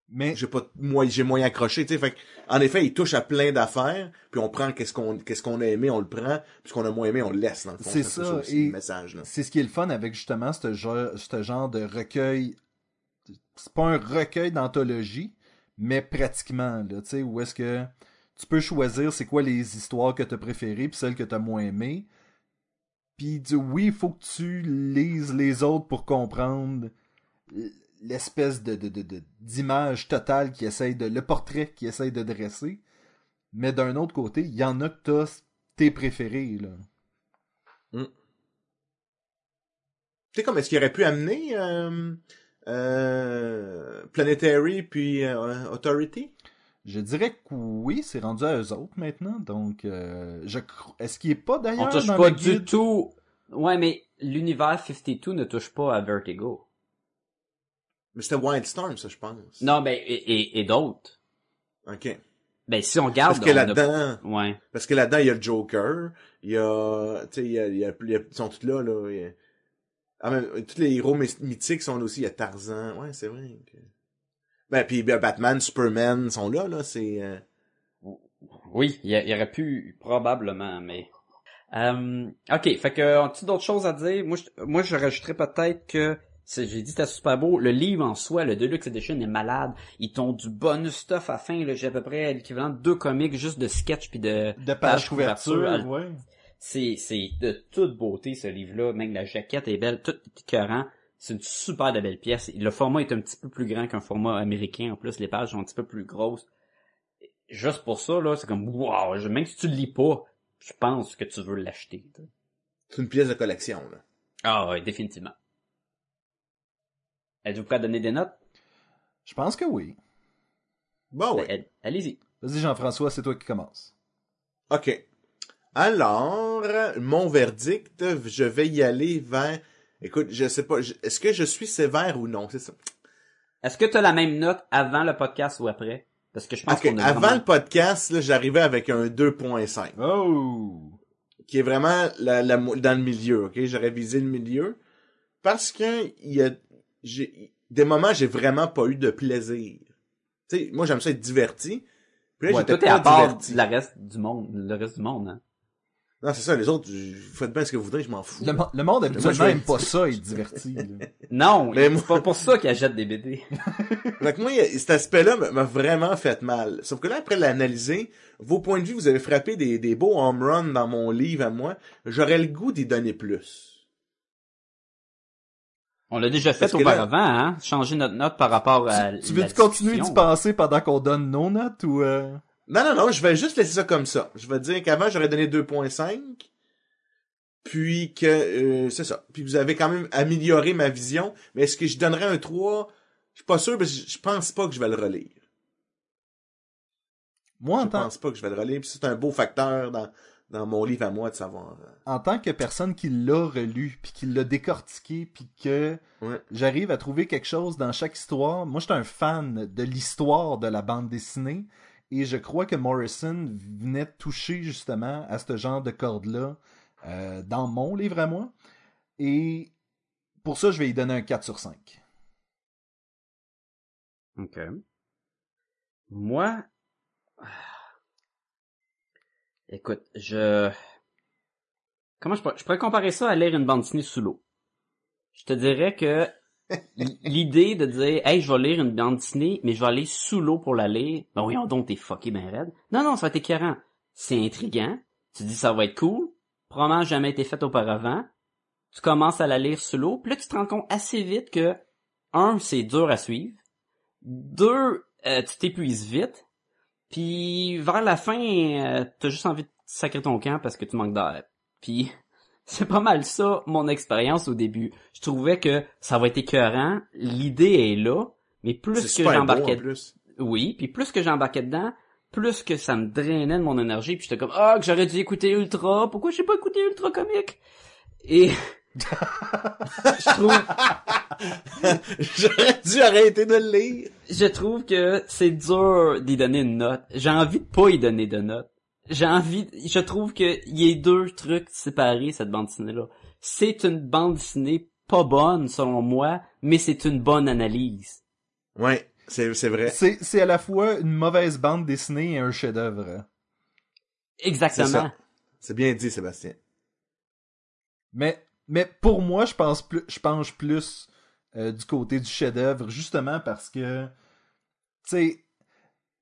Mais j'ai pas moi j'ai moyen accroché, tu sais. Fait en effet, il touche à plein d'affaires, puis on prend qu'est-ce qu'on qu'est-ce qu'on a aimé, on le prend, puis ce qu'on a moins aimé, on le laisse dans le fond. C'est ça, aussi, et- le message là. c'est ce qui est le fun avec justement ce genre, ce genre de recueil. C'est pas un recueil d'anthologie, mais pratiquement, là, tu sais, où est-ce que tu peux choisir c'est quoi les histoires que t'as préférées puis celles que t'as moins aimées. Puis du- oui, il faut que tu lises les autres pour comprendre l'espèce de, de, de, de- d'image totale qui essaye de, le portrait qui essaye de dresser. Mais d'un autre côté, il y en a que t'as tes préférés, là. Tu sais comme est-ce qu'il aurait pu amener euh, euh, Planetary puis euh, Authority? Je dirais que oui, c'est rendu à eux autres maintenant. Donc, euh, je cro- est-ce qu'il est pas On d'ailleurs touche dans pas le du tout. Ouais, mais l'univers 52 ne touche pas à Vertigo. Mais c'était Wildstorm, ça, je pense. Non, ben, et, et, et d'autres. OK. Ben, si on garde... Parce que a- là-dedans, Ouais. parce que là-dedans, il y a le Joker, il y a, tu sais, il y a, il y a, il y a- ils sont tous là, là. il y a- Ah, même, tous les héros my- mythiques sont là aussi, il y a Tarzan. Ouais, c'est vrai. que- Ben, puis ben, Batman, Superman sont là, là, c'est... euh, Oui, il y, aurait pu, probablement, mais... Euh, ok, fait que, as-tu d'autres choses à dire? Moi, je, moi, je rajouterais peut-être que, j'ai dit c'était super beau, le livre en soi, le Deluxe Edition est malade. Ils t'ont du bonus stuff à fin, là, j'ai à peu près l'équivalent de deux comics juste de sketch puis de... De page Page couverture, couverture, ouais. C'est, c'est de toute beauté, ce livre-là. Même la jaquette est belle, tout est écœurant. C'est une super de belle pièce. Le format est un petit peu plus grand qu'un format américain. En plus, les pages sont un petit peu plus grosses. Juste pour ça, là, c'est comme, wow, je- même si tu le lis pas, je pense que tu veux l'acheter. C'est une pièce de collection, là. Ah ouais, définitivement. Êtes-vous prêt à donner des notes? Je pense que oui. Bon, Ben, Allez-y. Vas-y, Jean-François, c'est toi qui commence. OK. Alors, mon verdict, je vais y aller vers... Écoute, je sais pas, est-ce que je suis sévère ou non, c'est ça? Est-ce que tu as la même note avant le podcast ou après? Parce que je pense Ok, qu'on a avant vraiment- le podcast, là, j'arrivais avec un 2.5. Oh! qui est vraiment la, la mo- dans le milieu, ok? J'aurais visé le milieu. Parce que il y a, j'ai, des moments, j'ai vraiment pas eu de plaisir. Tu sais, moi, j'aime ça être diverti. Puis là, Ouais, toi, t'es à part diverti. le reste du monde, le reste du monde, hein? Non, c'est ça, les autres, je- faites bien ce que vous voudrez, je m'en fous. Le, mo- le monde Moi, habituellement aime pas ça, être diverti. là. Non, Mais c'est moi- pas pour ça qu'ils achètent des BD. Fait que moi, il cet aspect-là m'a- m'a vraiment fait mal. Sauf que là, après l'analyser, vos points de vue, vous avez frappé des, des beaux home runs dans mon livre à moi. J'aurais le goût d'y donner plus. On l'a déjà fait auparavant, hein? Changer notre note par rapport à tu la veux-tu continuer d'y penser pendant qu'on donne nos notes ou... euh? Non, non, non, je vais juste laisser ça comme ça. Je vais dire qu'avant, j'aurais donné 2.5. Puis que, euh, c'est ça. Puis vous avez quand même amélioré ma vision. Mais est-ce que je donnerais un 3? Je suis pas sûr, que je pense pas que je vais le relire. Moi, en Je tant, pense pas que je vais le relire. Puis c'est un beau facteur dans, dans mon livre à moi de savoir. euh, en tant que personne qui l'a relu, puis qui l'a décortiqué, puis que Ouais. j'arrive à trouver quelque chose dans chaque histoire. Moi, je suis un fan de l'histoire de la bande dessinée, et je crois que Morrison venait toucher justement à ce genre de corde-là euh, dans mon livre à moi. Et pour ça, je vais y donner un 4 sur 5. Ok. Moi. Écoute, je, comment je pourrais, je pourrais comparer ça à lire une bande dessinée sous l'eau. Je te dirais que l'idée de dire, hey, je vais lire une bande dessinée, mais je vais aller sous l'eau pour la lire. Ben oui, donc t'es fucké ben raide. Non, non, ça va être écœurant. C'est intriguant. Tu dis ça va être cool. Probablement jamais été fait auparavant. Tu commences à la lire sous l'eau, puis là tu te rends compte assez vite que un, c'est dur à suivre. Deux, euh, tu t'épuises vite. Puis vers la fin, euh, t'as juste envie de sacrer ton camp parce que tu manques d'air. Puis c'est pas mal ça mon expérience au début. Je trouvais que ça va être écœurant, l'idée est là, mais plus que j'embarquais oui, puis plus que j'embarquais dedans, plus que ça me drainait de mon énergie, puis j'étais comme ah que j'aurais dû écouter Ultra, pourquoi j'ai pas écouté Ultra Comique Et je trouve J'aurais dû arrêter de le lire. je trouve que c'est dur d'y donner une note. J'ai envie de pas y donner de note. J'ai envie, je trouve que y a deux trucs séparés cette bande dessinée là. C'est une bande dessinée pas bonne selon moi, mais c'est une bonne analyse. Ouais, c'est, c'est vrai. C'est c'est à la fois une mauvaise bande dessinée et un chef-d'œuvre. Exactement. C'est bien dit, Sébastien. Mais, mais pour moi, je pense plus, je penche plus euh, du côté du chef-d'œuvre, justement parce que, tu sais,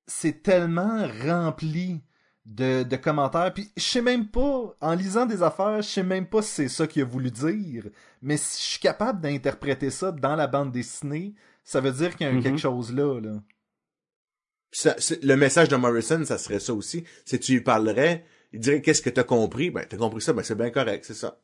c'est tellement rempli de, de commentaires. Puis je sais même pas, en lisant des affaires, je sais même pas si c'est ça qu'il a voulu dire. Mais si je suis capable d'interpréter ça dans la bande dessinée, ça veut dire qu'il y a un Mhm. quelque chose là, là. Ça- le message de Morrison, ça serait ça aussi. Si tu lui parlerais, il dirait qu'est-ce que t'as compris? Ben, t'as compris ça, ben c'est bien correct, c'est ça.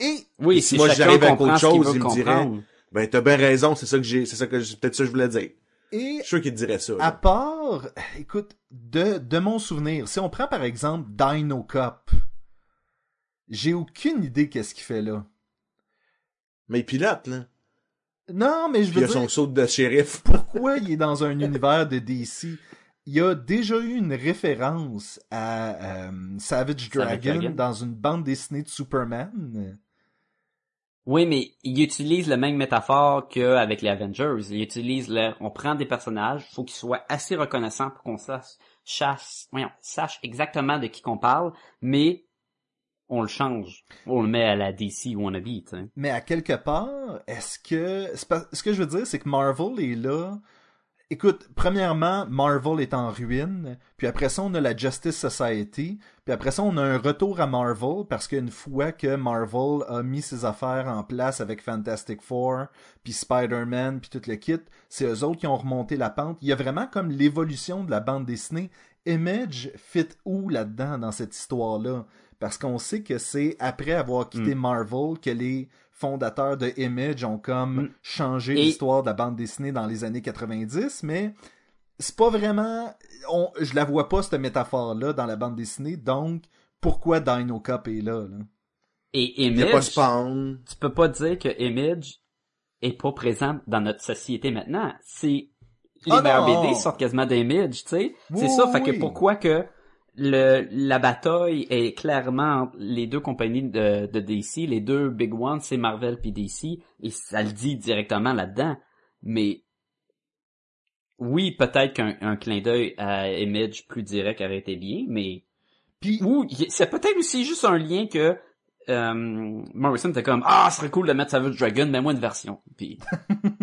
Et Oui, Si si moi, j'arrive avec autre chose, il me dirait-. Ben, t'as bien raison, c'est ça que j'ai, c'est ça que je- peut-être ça que je voulais dire. Et Je suis sûr qu'il te dirait ça. là. À part, écoute, de, de mon souvenir, si on prend par exemple Dino Cop, j'ai aucune idée qu'est-ce qu'il fait là. Mais il pilote, là. Non, mais je Puis il veux a son dire, saut de shérif. pourquoi il est dans un univers de DC? Il y a déjà eu une référence à euh, Savage Dragon Dragon. dans une bande dessinée de Superman. Oui, mais il utilise la même métaphore qu'avec les Avengers. Il utilise le, on prend des personnages, faut qu'ils soient assez reconnaissants pour qu'on sache, chasse, voyons, sache exactement de qui qu'on parle, mais on le change. On le met à la DC wannabe, tu sais. Mais à quelque part, est-ce que... pas- Ce que je veux dire, c'est que Marvel est là... Écoute, premièrement, Marvel est en ruine, puis après ça, on a la Justice Society, puis après ça, on a un retour à Marvel, parce qu'une fois que Marvel a mis ses affaires en place avec Fantastic Four, puis Spider-Man, puis tout le kit, c'est eux autres qui ont remonté la pente. Il y a vraiment comme l'évolution de la bande dessinée. Image fit où là-dedans, dans cette histoire-là? Parce qu'on sait que c'est après avoir quitté Marvel que les fondateurs de Image ont comme Mm. changé Et- l'histoire de la bande dessinée dans les années 90, mais c'est pas vraiment... On, je la vois pas, cette métaphore-là, dans la bande dessinée, donc pourquoi Dino Cop est là? là? Et Il y a pas Image, Spawn. tu peux pas dire que Image est pas présent dans notre société maintenant. C'est les Ah meilleurs non! BD sortent quasiment d'Image, tu sais. Oui, c'est ça, oui, fait que pourquoi que le la bataille est clairement entre les deux compagnies de, de DC, les deux big ones, c'est Marvel puis DC, et ça le dit directement là-dedans. Mais oui, peut-être qu'un un clin d'œil à Image plus direct aurait été bien, mais Puis, ou c'est peut-être aussi juste un lien que euh, Morrison était comme ah, ce serait cool de mettre Savage Dragon, mais moi une version. Puis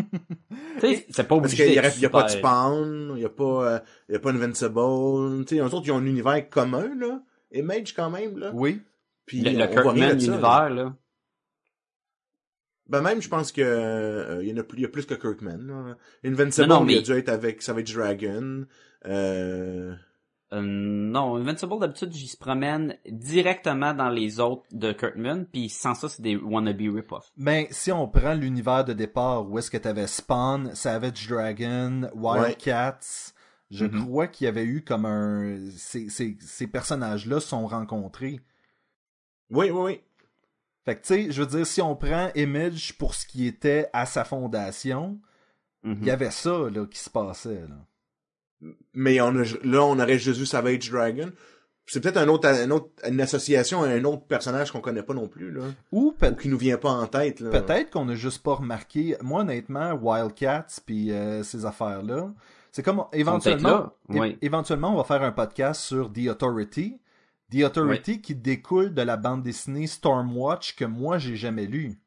c'est pas Parce obligé. qu'il y, a- d'être il y a pas de. Spawn, il y a pas, euh, il y a pas Invincible. Tu sais, autres, ils ont un univers commun, là. Image, quand même, là. oui. Puis, le, on- le Kirkman ça, là. univers là. Ben même, je pense que euh, il y en a plus, il y a plus que Kirkman. Là. Invincible, Non, non, il a mais- dû être avec Savage Dragon. Euh... Euh, non, Invincible d'habitude, j'y se promène directement dans les autres de Kirkman, puis sans ça, c'est des wannabe rip-off. Mais si on prend l'univers de départ, où est-ce que t'avais Spawn, Savage Dragon, Wildcats, Je Mhm. crois qu'il y avait eu comme un... Ces, ces, ces personnages-là sont rencontrés. Oui, oui, oui. Fait que, tu sais, je veux dire, si on prend Image pour ce qui était à sa fondation, il y avait ça, là, qui se passait, là. Mais on a, là, on aurait juste vu Savage Dragon. C'est peut-être un autre, un autre, une association à un autre personnage qu'on connaît pas non plus, là. Ou peut- Ou qui nous vient pas en tête, là. Peut-être qu'on n'a juste pas remarqué. Moi, honnêtement, Wildcats puis euh, ces affaires-là, c'est comme éventuellement, oui. éventuellement, on va faire un podcast sur The Authority. The Authority qui découle de la bande dessinée Stormwatch que moi j'ai jamais lu.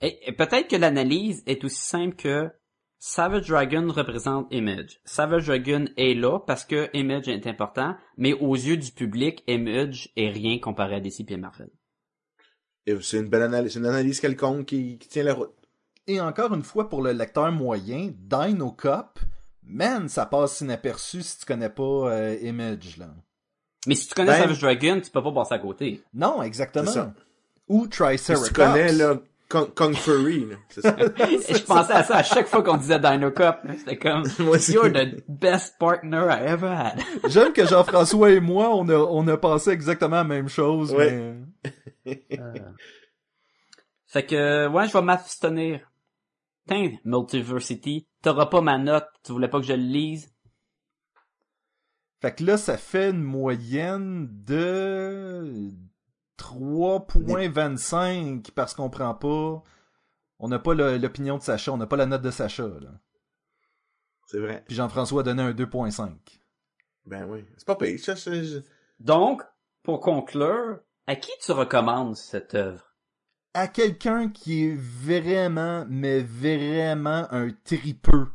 Et, et peut-être que l'analyse est aussi simple que Savage Dragon représente Image. Savage Dragon est là parce que Image est important, mais aux yeux du public, Image est rien comparé à DC et Marvel. Et C'est une belle analyse, c'est une analyse quelconque qui, qui tient la route. Et encore une fois, pour le lecteur moyen, Dino Cop, man, ça passe inaperçu si tu connais pas euh, Image là. Mais si tu connais Ben- Savage Dragon, tu peux pas passer à côté. Non, exactement. Ou Si Triceratops. tu connais, là, Kung, Kung Fury, là. C'est ça. Je pensais à ça à chaque fois qu'on disait Dino Cup. C'était comme, you're the best partner I ever had. J'aime que Jean-François et moi, on a, on a pensé exactement la même chose, Ouais. mais... Fait que, ouais, je vais m'abstenir. Tiens, Multiversity, t'auras pas ma note, tu voulais pas que je le lise? Fait que là, ça fait une moyenne de 3.25 parce qu'on prend pas... On n'a pas l'opinion de Sacha, on n'a pas la note de Sacha. C'est vrai. Puis Jean-François a donné un 2.5. Ben oui. C'est pas ça, c'est... Donc, pour conclure, à qui tu recommandes cette œuvre? À quelqu'un qui est vraiment, mais vraiment un tripeux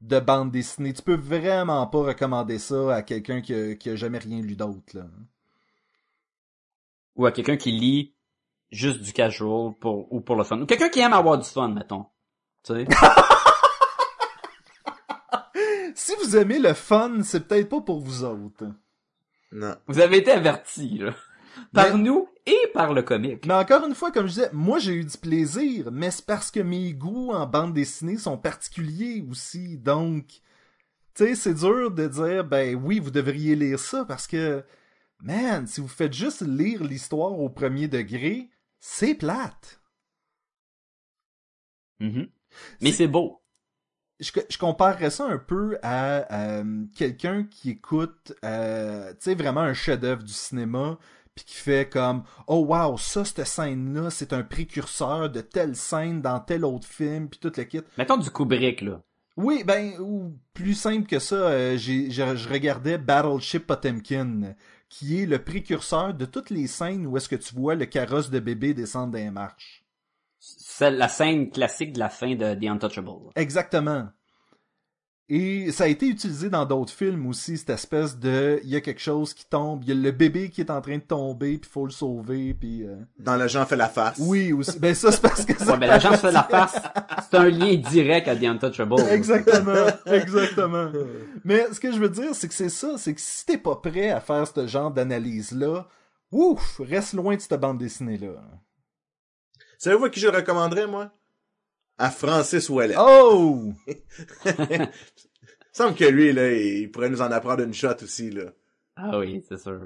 de bande dessinée, tu peux vraiment pas recommander ça à quelqu'un qui a, qui a jamais rien lu d'autre, là. Ou à quelqu'un qui lit juste du casual pour, ou pour le fun? Ou quelqu'un qui aime avoir du fun, mettons. Tu sais? Si vous aimez le fun, c'est peut-être pas pour vous autres. Non. Vous avez été avertis, là. Par Mais- nous et par le comique. Mais encore une fois, comme je disais, moi j'ai eu du plaisir, mais c'est parce que mes goûts en bande dessinée sont particuliers aussi. Donc, tu sais, c'est dur de dire, ben oui, vous devriez lire ça parce que, man, si vous faites juste lire l'histoire au premier degré, c'est plate. Mhm. Mais c'est beau. je, je comparerais ça un peu à euh, quelqu'un qui écoute, euh, tu sais, vraiment un chef-d'œuvre du cinéma, puis qui fait comme, oh wow, ça, cette scène-là, c'est un précurseur de telle scène dans tel autre film, puis tout le kit. Mettons du Kubrick, là. Oui, ben, ou plus simple que ça, euh, j'ai, je regardais Battleship Potemkin, qui est le précurseur de toutes les scènes où est-ce que tu vois le carrosse de bébé descendre des marches. C'est la scène classique de la fin de The Untouchable. Exactement. Et ça a été utilisé dans d'autres films aussi, cette espèce de, il y a quelque chose qui tombe, il y a le bébé qui est en train de tomber, puis faut le sauver, puis euh, Dans le genre fait la face. oui aussi. Ben ça c'est parce que ça Ouais, ben l'agent fait la face. C'est un lien direct à The Untouchable. Exactement, exactement. Mais ce que je veux dire, c'est que c'est ça, c'est que si t'es pas prêt à faire ce genre d'analyse-là, ouf, reste loin de cette bande dessinée-là. Savez-vous à qui je le recommanderais, moi? À Francis Ouellet. Oh! Il semble que lui, là, il pourrait nous en apprendre une shot aussi, là. Ah oui, c'est sûr.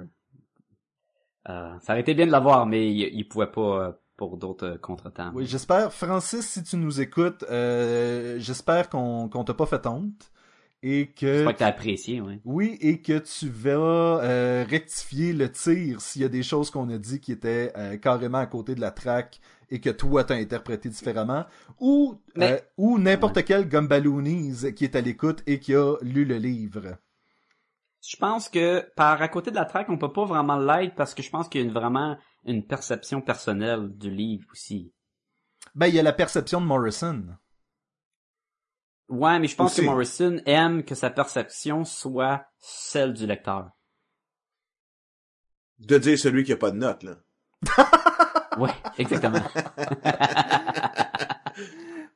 Euh, ça aurait été bien de l'avoir, mais il, il pouvait pas euh, pour d'autres euh, contretemps. Oui, j'espère, Francis, si tu nous écoutes, euh, j'espère qu'on qu'on t'a pas fait honte et que J'espère que t'as apprécié, oui. oui et que tu vas euh, rectifier le tir s'il y a des choses qu'on a dit qui étaient euh, carrément à côté de la track et que toi t'as interprété différemment ou Mais- euh, ou n'importe quel Gumballoonies qui est à l'écoute et qui a lu le livre. Je pense que par à côté de la track, on peut pas vraiment l'aider parce que je pense qu'il y a une- vraiment une perception personnelle du livre aussi. Ben il y a la perception de Morrison. Ouais, mais je pense Aussi. que Morrison aime que sa perception soit celle du lecteur. De dire celui qui a pas de note, là. Ouais, exactement.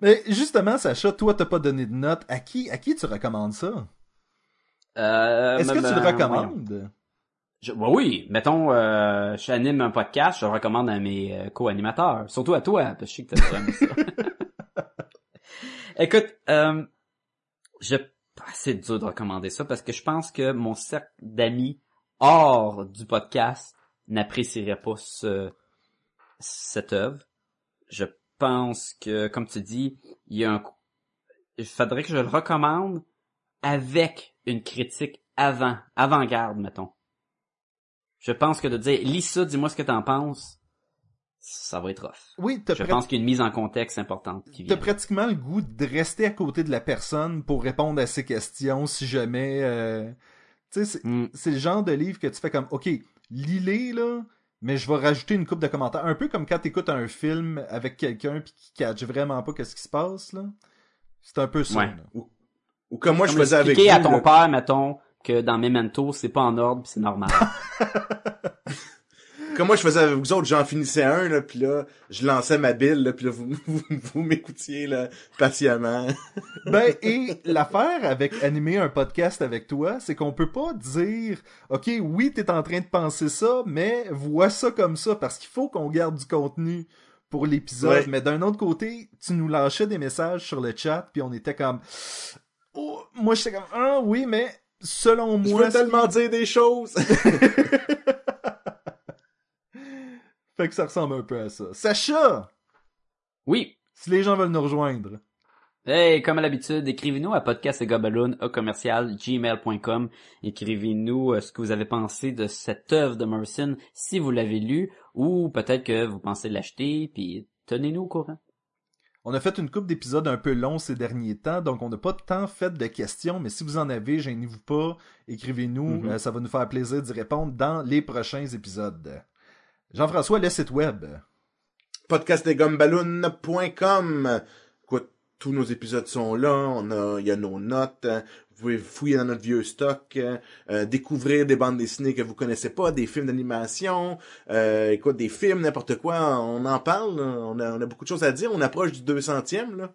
Mais justement, Sacha, toi t'as pas donné de note. À qui à qui tu recommandes ça? Euh, Est-ce que tu le ben, recommandes? Je, bah oui, mettons, euh, j'anime un podcast, je le recommande à mes euh, co-animateurs, surtout à toi, parce que je sais que t'as ça. Écoute, euh, je assez dur de recommander ça parce que je pense que mon cercle d'amis hors du podcast n'apprécierait pas ce, cette œuvre. Je pense que, comme tu dis, il y a un, il faudrait que je le recommande avec une critique avant, avant-garde, mettons. Je pense que de dire, lis ça, dis-moi ce que t'en penses, ça va être rough. Oui, Je prat- pense qu'il y a une mise en contexte importante qui t'as vient. pratiquement le goût de rester à côté de la personne pour répondre à ses questions si jamais... euh, Tu sais, c'est- Hmm. c'est le genre de livre que tu fais comme, OK, lis-les, là, mais je vais rajouter une coupe de commentaires. Un peu comme quand t'écoutes un film avec quelqu'un puis qui catch vraiment pas qu'est-ce qui se passe, là. C'est un peu ça, Ouais. Ou comme moi, je Comme faisais avec vous, à ton là. père, mettons, que dans Memento, c'est pas en ordre pis c'est normal. Comme moi, je faisais avec vous autres, j'en finissais un, là, puis là, je lançais ma bille, là, puis là, vous, vous, vous m'écoutiez, là, patiemment. Ben, et l'affaire avec animer un podcast avec toi, c'est qu'on peut pas dire, OK, oui, t'es en train de penser ça, mais vois ça comme ça, parce qu'il faut qu'on garde du contenu pour l'épisode. Ouais. Mais d'un autre côté, tu nous lâchais des messages sur le chat, puis on était comme, oh, moi, j'étais comme, ah oui, mais selon Je moi, veux tellement dire des choses. fait que ça ressemble un peu à ça. Sacha, oui. si les gens veulent nous rejoindre, Hey, comme à l'habitude, écrivez-nous à gmail.com. Écrivez-nous euh, ce que vous avez pensé de cette œuvre de Merson, si vous l'avez lu, ou peut-être que vous pensez l'acheter, puis tenez-nous au courant. On a fait une coupe d'épisodes un peu longs ces derniers temps, donc on n'a pas tant fait de questions, mais si vous en avez, gênez-vous pas, écrivez-nous, Mhm. euh, ça va nous faire plaisir d'y répondre dans les prochains épisodes. Jean-François, le site web. podcastdesgumballoon.com. Écoute, tous nos épisodes sont là. On a, il y a nos notes. Vous pouvez fouiller dans notre vieux stock, euh, découvrir des bandes dessinées que vous connaissez pas, des films d'animation, euh, écoute, des films, n'importe quoi. On en parle. On a, on a beaucoup de choses à dire. On approche du 200e, là.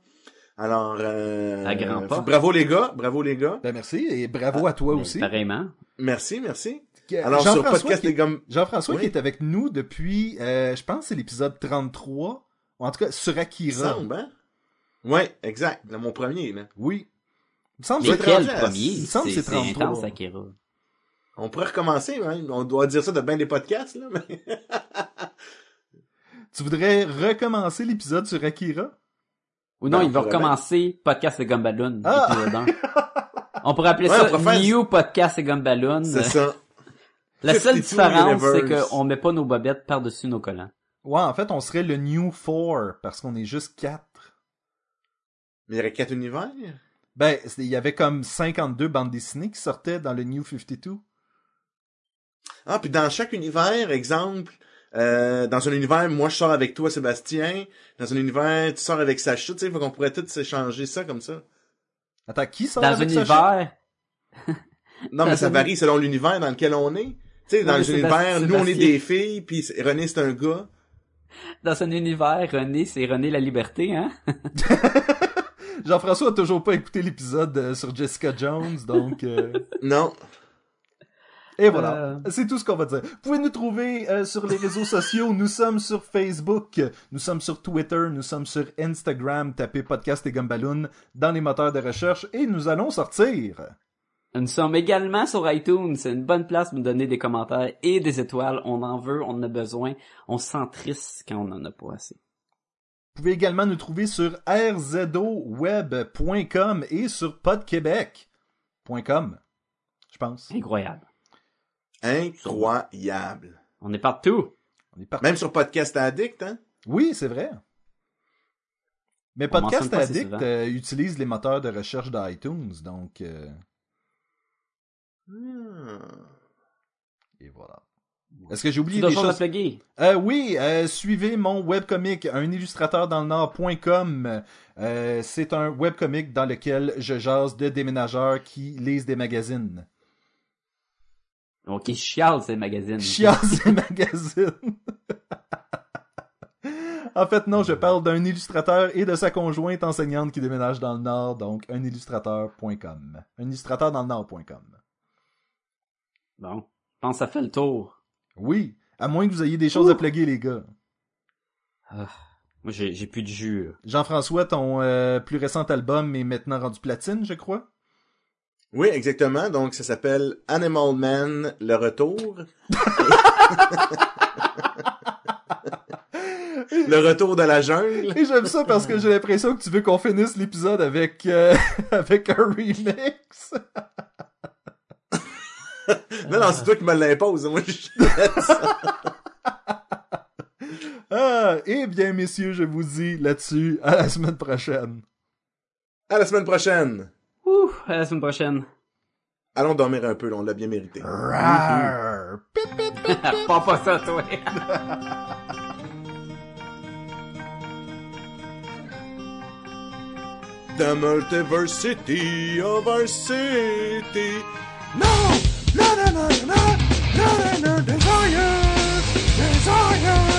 Alors, euh, À grands pas. bravo les gars, bravo les gars. Ben merci, et bravo à toi Mais aussi. Pareillement. Merci, merci. Sur Jean-François podcast qui- des gommes, Jean-François Oui. qui est avec nous depuis, euh, je pense que c'est l'épisode 33, ou en tout cas sur il Akira. semble, hein? Ouais, exact. Dans mon premier, là. Oui. Il me semble Mais que quel à- premier? il me semble que C'est c'est c'est 33. intense, Akira. On pourrait recommencer, hein? On doit dire ça de bien des podcasts, là, mais... tu voudrais recommencer l'épisode sur Akira? Ou non, Ben, il va recommencer Podcast et Gumballoon, Ah! épisode 1. On pourrait appeler Ouais, ça New Podcast et Gumballoon. C'est ça. La seule 52 différence, c'est qu'on met pas nos bobettes par-dessus nos collants. Ouais, en fait, on serait le New 4, parce qu'on est juste 4. Mais il y aurait quatre univers? Ben, il y avait comme 52 bandes dessinées qui sortaient dans le New 52. Ah, puis dans chaque univers, exemple, euh, dans un univers, moi je sors avec toi, Sébastien. Dans un univers, tu sors avec Sacha, tu sais, faut qu'on pourrait tous s'échanger ça comme ça. Attends, qui sort Dans un avec Sacha? univers, Non, mais ça un- varie selon l'univers dans lequel on est. Tu sais, dans mais un Sébastien- univers, nous on est des filles, puis René c'est un gars. dans un univers, René, c'est René la liberté, hein? Jean-François a toujours pas écouté l'épisode euh, sur Jessica Jones, donc... euh, Non. Et voilà, Euh. c'est tout ce qu'on va dire. Vous pouvez nous trouver euh, sur les réseaux sociaux. Nous sommes sur Facebook, nous sommes sur Twitter, nous sommes sur Instagram. Tapez Podcast et Gumballoon dans les moteurs de recherche et nous allons sortir. Nous sommes également sur iTunes. C'est une bonne place pour nous donner des commentaires et des étoiles. On en veut, on en a besoin. On se sent triste quand on en a pas assez. Vous pouvez également nous trouver sur rzoweb.com et sur podquebec.com. Je pense. Incroyable. Incroyable. On est partout. On est parti. Même sur Podcast Addict, hein? Oui, c'est vrai. Mais On Podcast Addict euh, utilise les moteurs de recherche d'iTunes, donc... euh. Et voilà. Est-ce que j'ai oublié des choses? Euh, oui, euh, suivez mon webcomic, un illustrateur dans le Nord.com. Euh, c'est un webcomic dans lequel je jase de déménageurs qui lisent des magazines. Ok, chiale ces magazines. Chiasse des magazines. en fait, non, je parle d'un illustrateur et de sa conjointe enseignante qui déménage dans le Nord, donc un illustrateur.com. Un illustrateur dans le Nord.com. Bon. Je pense que ça fait le tour. Oui, à moins que vous ayez des choses à plugger, les gars. Moi, j'ai j'ai plus de jus. Jean-François, ton euh, plus récent album est maintenant rendu platine, je crois? Oui, exactement. Donc, ça s'appelle Animal Man, le retour. le retour de la jungle. Et j'aime ça parce que j'ai l'impression que tu veux qu'on finisse l'épisode avec, euh, avec un remix. Non, non, c'est toi qui me l'impose. Moi, je... Ah, eh bien, messieurs, je vous dis là-dessus, à la semaine prochaine. À la semaine prochaine. Ouh, à la semaine prochaine. Allons dormir un peu, là, on l'a bien mérité. Rar. Pip, pip, pip. pas pas ça, toi. The multiversity of our city. No! na na na na na na desire, desire.